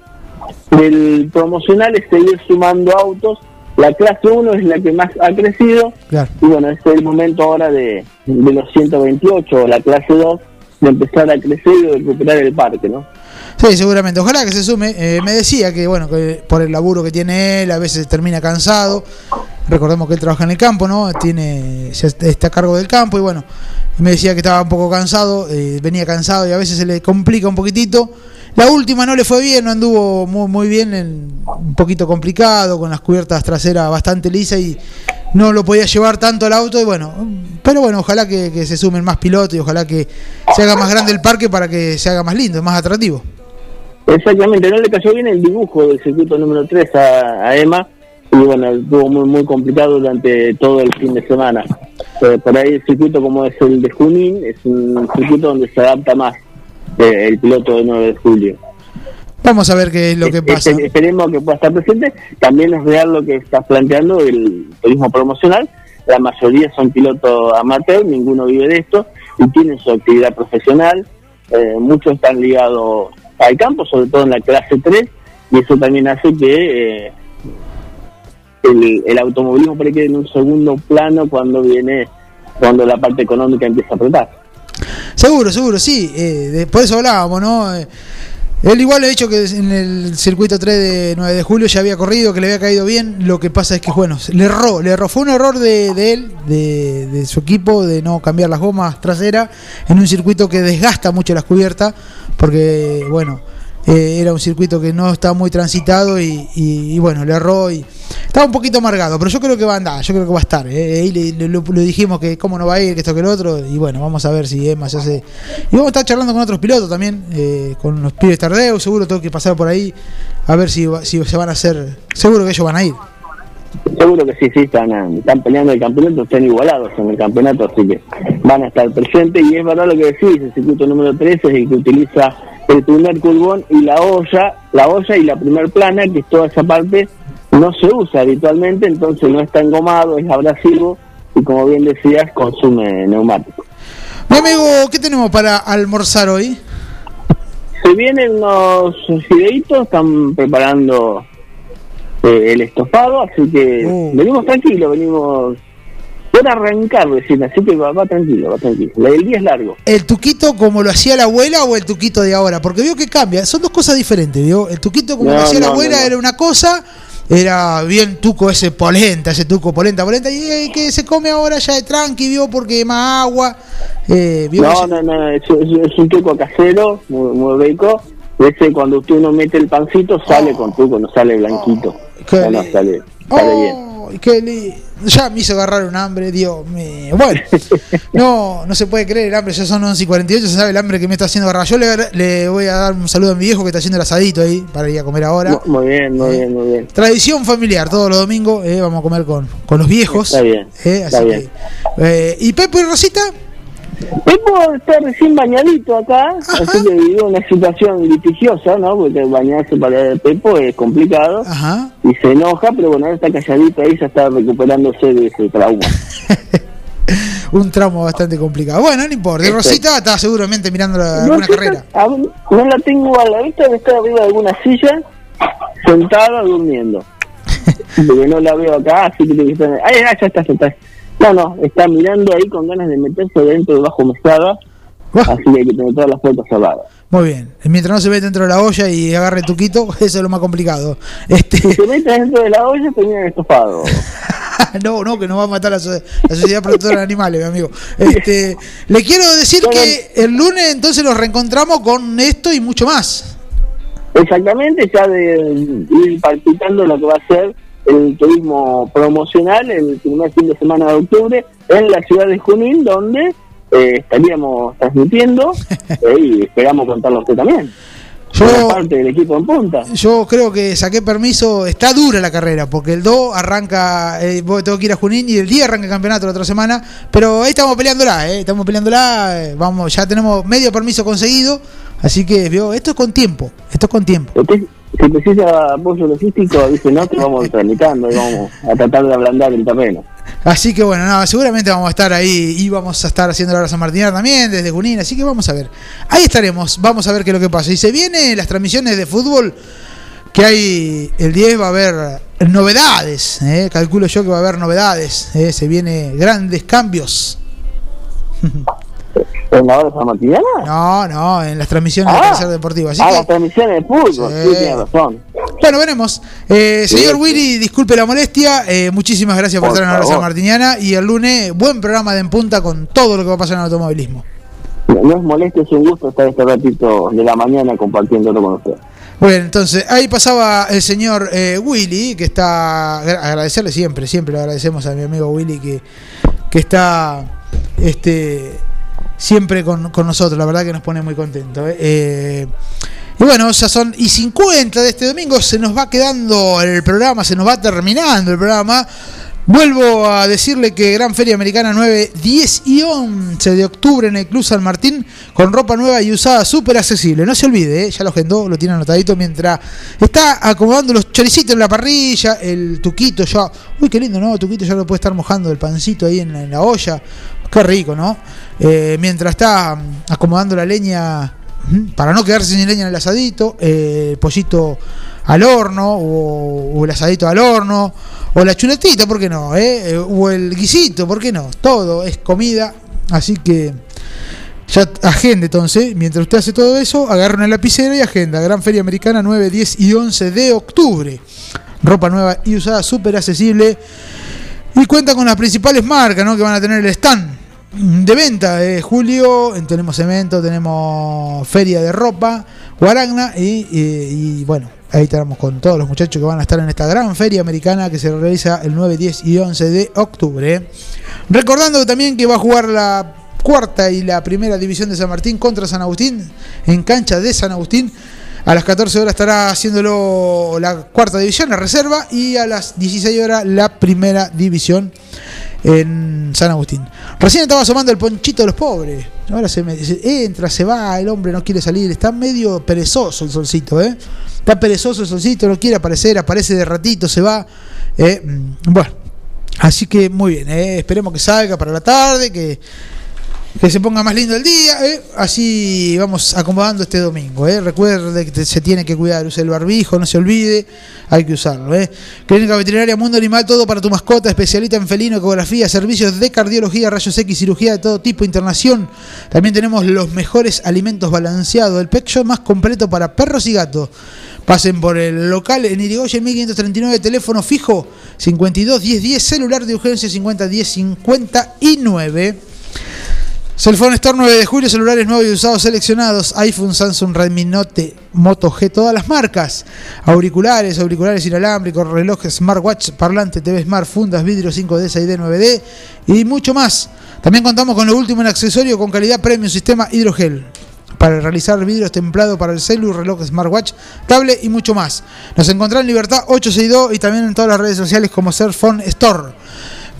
del promocional es seguir sumando autos. La clase 1 es la que más ha crecido Claro. y bueno, es el momento ahora de, de los 128 o la clase 2 de empezar a crecer y recuperar el parque, ¿no? Sí, seguramente. Ojalá que se sume. Eh, me decía que, bueno, que por el laburo que tiene él, a veces termina cansado. Recordemos que él trabaja en el campo, ¿no? Tiene, está a cargo del campo y, bueno, me decía que estaba un poco cansado, eh, venía cansado y a veces se le complica un poquitito. La última no le fue bien, no anduvo muy, muy bien, en- un poquito complicado, con las cubiertas traseras bastante lisas y no lo podía llevar tanto al auto. Y bueno, pero bueno, ojalá que, que se sumen más pilotos y ojalá que se haga más grande el parque para que se haga más lindo, más atractivo. Exactamente, no le cayó bien el dibujo del circuito número 3 a, a Emma y bueno, estuvo muy muy complicado durante todo el fin de semana. Eh, por ahí el circuito como es el de Junín, es un circuito donde se adapta más eh, el piloto de 9 de julio. Vamos a ver qué es lo que pasa. Espe- esperemos que pueda estar presente. También es real lo que estás planteando, el turismo promocional. La mayoría son pilotos amateur, ninguno vive de esto y tienen su actividad profesional. Eh, muchos están ligados al campo, sobre todo en la clase 3, y eso también hace que eh, el, el automovilismo por ahí queda en un segundo plano cuando viene, cuando la parte económica empieza a apretar. Seguro, seguro, sí. eh, de- por eso hablábamos, ¿no? Él igual ha dicho que en el circuito 3 de 9 de julio ya había corrido, que le había caído bien. Lo que pasa es que, bueno, le erró, le erró. Fue un error de, de él, de, de su equipo, de no cambiar las gomas traseras en un circuito que desgasta mucho las cubiertas, porque, bueno, eh, era un circuito que no estaba muy transitado y, bueno, le erró y estaba un poquito amargado, pero yo creo que va a andar, yo creo que va a estar. eh. Ahí le, dijimos que cómo no va a ir, que esto que lo otro, y bueno, vamos a ver si Emma se hace. Y vamos a estar charlando con otros pilotos también, eh, con los pibes Tardeo, seguro tengo que pasar por ahí a ver si, si se van a hacer. Seguro que ellos van a ir. Seguro que sí, sí, están, eh, están peleando el campeonato, están igualados en el campeonato, así que van a estar presentes. Y es verdad lo que decís, el circuito número 13 es el que utiliza el primer curvón y la olla, la olla y la primer plana, que es toda esa parte, no se usa habitualmente, entonces no está engomado, es abrasivo y como bien decías, consume neumático. Mi amigo, ¿qué tenemos para almorzar hoy? Se vienen unos fideitos, están preparando eh, el estofado, así que Uh. venimos tranquilos, venimos por arrancar recién, así que va, va tranquilo, va tranquilo. El día es largo. ¿El tuquito como lo hacía la abuela o el tuquito de ahora? Porque veo que cambia, son dos cosas diferentes, ¿vio? El tuquito como No, lo hacía la abuela no, era una cosa, era bien tuco ese polenta, ese tuco polenta, polenta, y eh, que se come ahora ya de tranqui, ¿vio? Porque más agua, eh, ¿vio? No, no, no, es, es- es un tuco casero, muy, muy rico. Ese cuando tú no mete el pancito sale con tuco, no sale blanquito. Oh. Qué no, no, lindo. sale, sale bien. Qué Ya me hizo agarrar un hambre, Dios mío. Bueno, *laughs* no, no se puede creer el hambre, ya son 11 y 48, se sabe el hambre que me está haciendo agarrar. Yo le, le voy a dar un saludo a mi viejo que está haciendo el asadito ahí para ir a comer ahora. Mu- Muy bien, muy bien, muy bien. Tradición familiar, todos los domingos eh, vamos a comer con, con los viejos. Está bien, eh, está bien. que, eh, ¿Y Pepo y Rosita? Pepo está recién bañadito acá, así que vivió una situación litigiosa, ¿no? Porque bañarse para Pepo es complicado Ajá. y se enoja, pero bueno, ahora está calladito ahí, ya está recuperándose de ese trauma. *laughs* Un tramo bastante complicado. Bueno, no importa. Y. Rosita está seguramente mirando la, alguna carrera. a no la tengo a la vista, estar arriba de alguna silla, sentada durmiendo. *laughs* Porque no la veo acá, así que tiene que estar. Ay, ah, ya está, ya está. No, no, está mirando ahí con ganas de meterse dentro de bajo mesada, así que hay que tener todas las puertas cerradas. Muy bien. Mientras no se mete dentro de la olla y agarre tuquito, *laughs* eso es lo más complicado. Este, Si se mete dentro de la olla, termina estofado. *laughs* no, no, que nos va a matar la, so- la Sociedad Protectora de Animales, mi amigo. Este, le quiero decir que el lunes entonces nos reencontramos con esto y mucho más. Exactamente, ya de ir palpitando lo que va a ser el turismo promocional el primer fin de semana de octubre en la ciudad de Junín, donde eh, estaríamos transmitiendo *laughs* eh, y esperamos contarlo a usted también. Yo- parte del equipo en punta. Yo creo que saqué permiso, está dura la carrera, porque el 2 arranca, eh, tengo que ir a Junín y el 10 arranca el campeonato la otra semana, pero ahí estamos peleándola, eh, estamos peleándola, eh, vamos, ya tenemos medio permiso conseguido, así que vio, esto es con tiempo, esto es con tiempo. Usted, si precisa apoyo logístico, dice no, que vamos *laughs* tramitando y vamos a tratar de ablandar el terreno. Así que bueno, nada, seguramente vamos a estar ahí y vamos a estar haciendo la hora San Martín también desde Junín, así que vamos a ver. Ahí estaremos, vamos a ver qué es lo que pasa. Y se vienen las transmisiones de fútbol que hay el 10 va a haber novedades, eh, calculo yo que va a haber novedades, eh, se vienen grandes cambios. *laughs* ¿En la hora San Martiniana? No, no, en las transmisiones de Ah, Tercer Deportivo. Así ah, que, las transmisiones de fútbol, sí, Sí. tiene razón. bueno, veremos. Eh, señor Sí, Willy, disculpe la molestia. eh, muchísimas gracias por, Por estar en la. San Martiniana. Y el lunes, buen programa de En Punta con todo lo que va a pasar en el automovilismo. No, es molesto, es un gusto estar este ratito de la mañana compartiéndolo con usted. Bueno, entonces ahí pasaba el señor eh, Willy, que está. agra- Agradecerle siempre, siempre le agradecemos a mi amigo Willy que, que está este siempre con, con nosotros, la verdad que nos pone muy contentos. ¿eh? Eh, y bueno, ya son y 50 de este domingo, se nos va quedando el programa, se nos va terminando el programa. Vuelvo a decirle que Gran Feria Americana 9, 10 y 11 de octubre en el Club San Martín con ropa nueva y usada súper accesible. No se olvide, ¿eh? ya lo agendó, lo tiene anotadito mientras está acomodando los choricitos en la parrilla, el tuquito ya. Uy, qué lindo, ¿no? Tuquito ya lo puede estar mojando el pancito ahí en la, en la olla. Qué rico, ¿no? Eh, mientras está mm, acomodando la leña mm, para no quedarse sin leña en el asadito, eh, el pollito al horno, o, el asadito al horno, o la chuletita, ¿por qué no? eh? O el guisito, ¿por qué no? Todo es comida, así que ya agende entonces, mientras usted hace todo eso, agarra una lapicera y agenda. Gran Feria Americana 9, 10 y 11 de octubre. Ropa nueva y usada, súper accesible. Y cuenta con las principales marcas ¿no? que van a tener el stand de venta. eh, Julio, eh, tenemos cemento, tenemos feria de ropa, Guaragna y, bueno, ahí estamos con todos los muchachos que van a estar en esta gran feria americana que se realiza el 9, 10 y 11 de octubre. Recordando también que va a jugar la cuarta y la primera división de San Martín contra San Agustín en cancha de San Agustín. A las 14 horas estará haciéndolo la cuarta división, la reserva, y a las 16 horas la primera división en San Agustín. Recién estaba asomando el ponchito de los pobres. Ahora se, me, se entra, se va, el hombre no quiere salir. Está medio perezoso el solcito, ¿eh? Está perezoso el solcito, no quiere aparecer, aparece de ratito, se va. eh, mm, bueno, así que muy bien, ¿eh? esperemos que salga para la tarde, que, que se ponga más lindo el día. ¿eh? Así vamos acomodando este domingo. ¿eh? Recuerde que se tiene que cuidar, use el barbijo, no se olvide, hay que usarlo. ¿eh? Clínica Veterinaria Mundo Animal, todo para tu mascota, especialista en felino, ecografía, servicios de cardiología, rayos X, cirugía de todo tipo, internación. También tenemos los mejores alimentos balanceados, el pet shop más completo para perros y gatos. Pasen por el local en Irigoyen 1539, teléfono fijo 52 10 10, celular de urgencia 50 10 59. Cellphone Store 9 de julio, celulares nuevos y usados seleccionados, iPhone, Samsung, Redmi Note, Moto G, todas las marcas, auriculares, auriculares inalámbricos, relojes, smartwatch, parlante, TV Smart, fundas, vidrio 5D, 6D, 9D y mucho más. También contamos con lo último en accesorio con calidad premium, sistema hidrogel para realizar vidrios templados para el celu, reloj, smartwatch, tablet y mucho más. Nos encontrán en Libertad 862 y también en todas las redes sociales como Cellphone Store.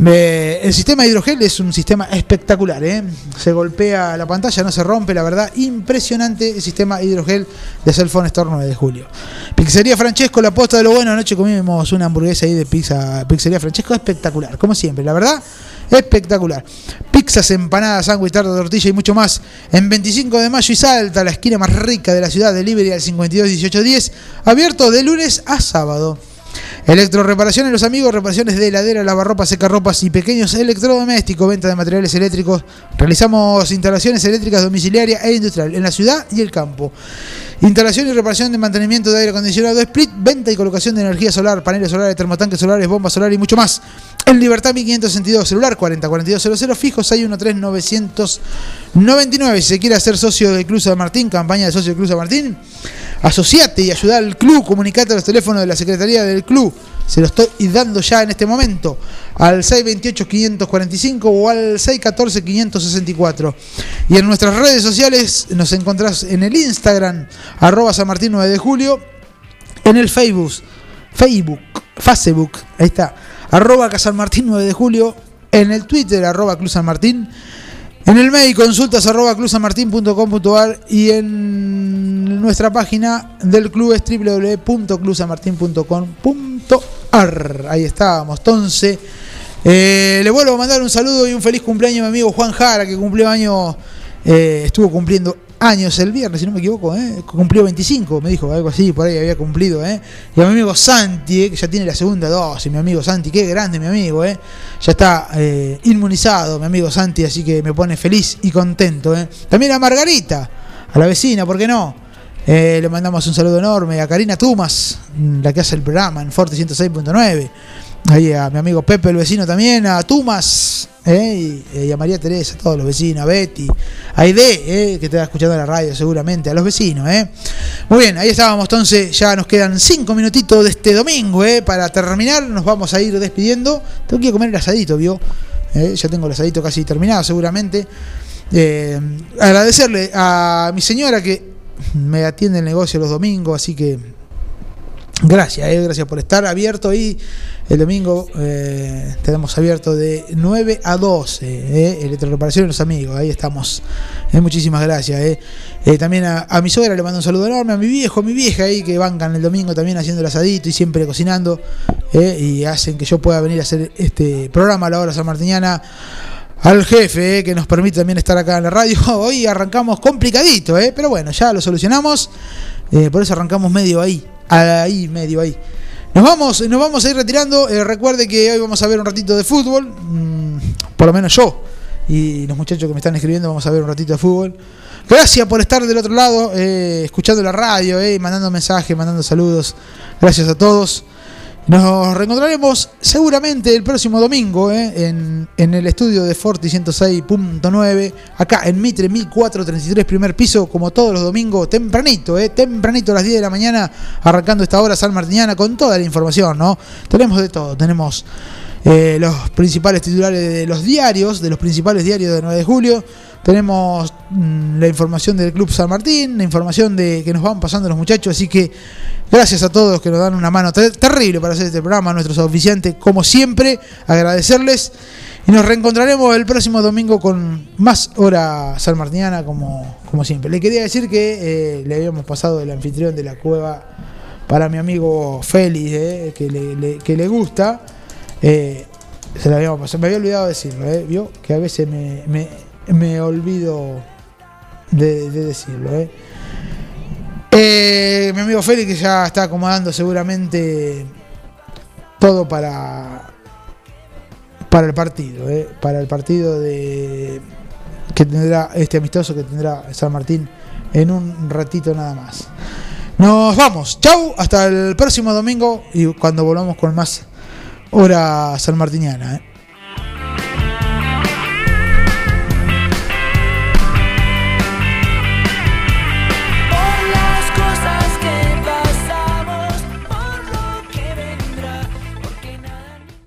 El sistema hidrogel es un sistema espectacular, ¿eh? se golpea la pantalla, no se rompe, la verdad, impresionante el sistema hidrogel de Cellphone Store 9 de julio. Pizzería Francesco, la posta de lo bueno, anoche comimos una hamburguesa ahí de pizza, Pizzería Francesco, espectacular, como siempre, la verdad, espectacular. Pizzas, empanadas, sándwich, tarta, tortilla y mucho más. En 25 de mayo y Salta, la esquina más rica de la ciudad, delivery al 52 1810, abierto de lunes a sábado. Electroreparaciones, los amigos, reparaciones de heladera, lavarropas, secarropas y pequeños electrodomésticos, venta de materiales eléctricos. Realizamos instalaciones eléctricas domiciliarias e industrial en la ciudad y el campo. Instalación y reparación de mantenimiento de aire acondicionado, split, venta y colocación de energía solar, paneles solares, termotanques solares, bombas solares y mucho más. En Libertad 1562, celular 40 4200, fijo 613 999. Si se quiere hacer socio del Club San Martín, campaña de socio del Club San Martín, asociate y ayuda al club, comunicate a los teléfonos de la Secretaría del Club. Se lo estoy dando ya en este momento al 628-545 o al 614-564. Y en nuestras redes sociales nos encontrás en el Instagram, arroba San Martín 9 de julio, en el Facebook, Facebook, Facebook, ahí está, arroba San Martín 9 de julio, en el Twitter, arroba Club San Martín, en el mail consultas arroba clubsanmartin.com.ar y en nuestra página del club es www.clubsanmartin.com.ar. Ahí estábamos. Entonces, eh, le vuelvo a mandar un saludo y un feliz cumpleaños a mi amigo Juan Jara, que cumplió año, eh, estuvo cumpliendo años el viernes, si no me equivoco, eh, cumplió 25, me dijo, algo así, por ahí había cumplido. Eh. Y a mi amigo Santi, eh, que ya tiene la segunda dosis, mi amigo Santi, qué grande mi amigo, eh. ya está eh, inmunizado mi amigo Santi, así que me pone feliz y contento. Eh. También a Margarita, a la vecina, ¿por qué no? Eh, le mandamos un saludo enorme a Karina Tumas, la que hace el programa en Forte 106.9. Ahí a mi amigo Pepe, el vecino también, a Tumas, eh, y, y a María Teresa, a todos los vecinos, a Betty, a Aide, eh, que va escuchando la radio seguramente, a los vecinos. Eh. Muy bien, ahí estábamos, entonces ya nos quedan cinco minutitos de este domingo, eh, para terminar, nos vamos a ir despidiendo. Tengo que comer el asadito, ¿vio? Eh, ya tengo el asadito casi terminado seguramente. Eh, agradecerle a mi señora que me atiende el negocio los domingos, así que gracias, eh, gracias por estar abierto ahí. El domingo eh, tenemos abierto de 9 a 12, eh, electroreparación y los amigos, ahí estamos. Eh, muchísimas gracias. eh. También a, mi suegra le mando un saludo enorme, a mi viejo, a mi vieja ahí que bancan el domingo también haciendo el asadito y siempre cocinando y hacen que yo pueda venir a hacer este programa a la hora sanmartiniana al jefe que nos permite también estar acá en la radio. *laughs* Hoy arrancamos complicadito, pero bueno, ya lo solucionamos. Por eso arrancamos medio ahí, ahí, medio ahí. Nos vamos, nos vamos a ir retirando. Eh, recuerde que hoy vamos a ver un ratito de fútbol. mm, por lo menos yo y los muchachos que me están escribiendo vamos a ver un ratito de fútbol. Gracias por estar del otro lado, eh, escuchando la radio, eh, mandando mensajes, mandando saludos. Gracias a todos. Nos reencontraremos seguramente el próximo domingo eh, en, en el estudio de Forti 106.9, acá en Mitre 1433, primer piso, como todos los domingos, tempranito, eh, tempranito a las 10 de la mañana, arrancando esta hora San Martiniana con toda la información, ¿no? Tenemos de todo, tenemos eh, los principales titulares de los diarios, de los principales diarios de 9 de julio. Tenemos mm, la información del Club San Martín, la información de que nos van pasando los muchachos. Así que gracias a todos que nos dan una mano ter- terrible para hacer este programa, a nuestros oficiantes, como siempre, agradecerles. Y nos reencontraremos el próximo domingo con más hora sanmartiniana, como, como siempre. Le quería decir que eh, le habíamos pasado el anfitrión de la cueva para mi amigo Félix, eh, que, le, que le gusta. Eh, se lo habíamos pasado. Me había olvidado decirlo, vio que a veces me, me olvido de, de decirlo. Eh. Eh, mi amigo Félix ya está acomodando seguramente todo para para el partido, eh, para el partido de que tendrá este amistoso que tendrá San Martín en un ratito nada más. Nos vamos, chau, hasta el próximo domingo y cuando volvamos con más hora sanmartiniana. eh.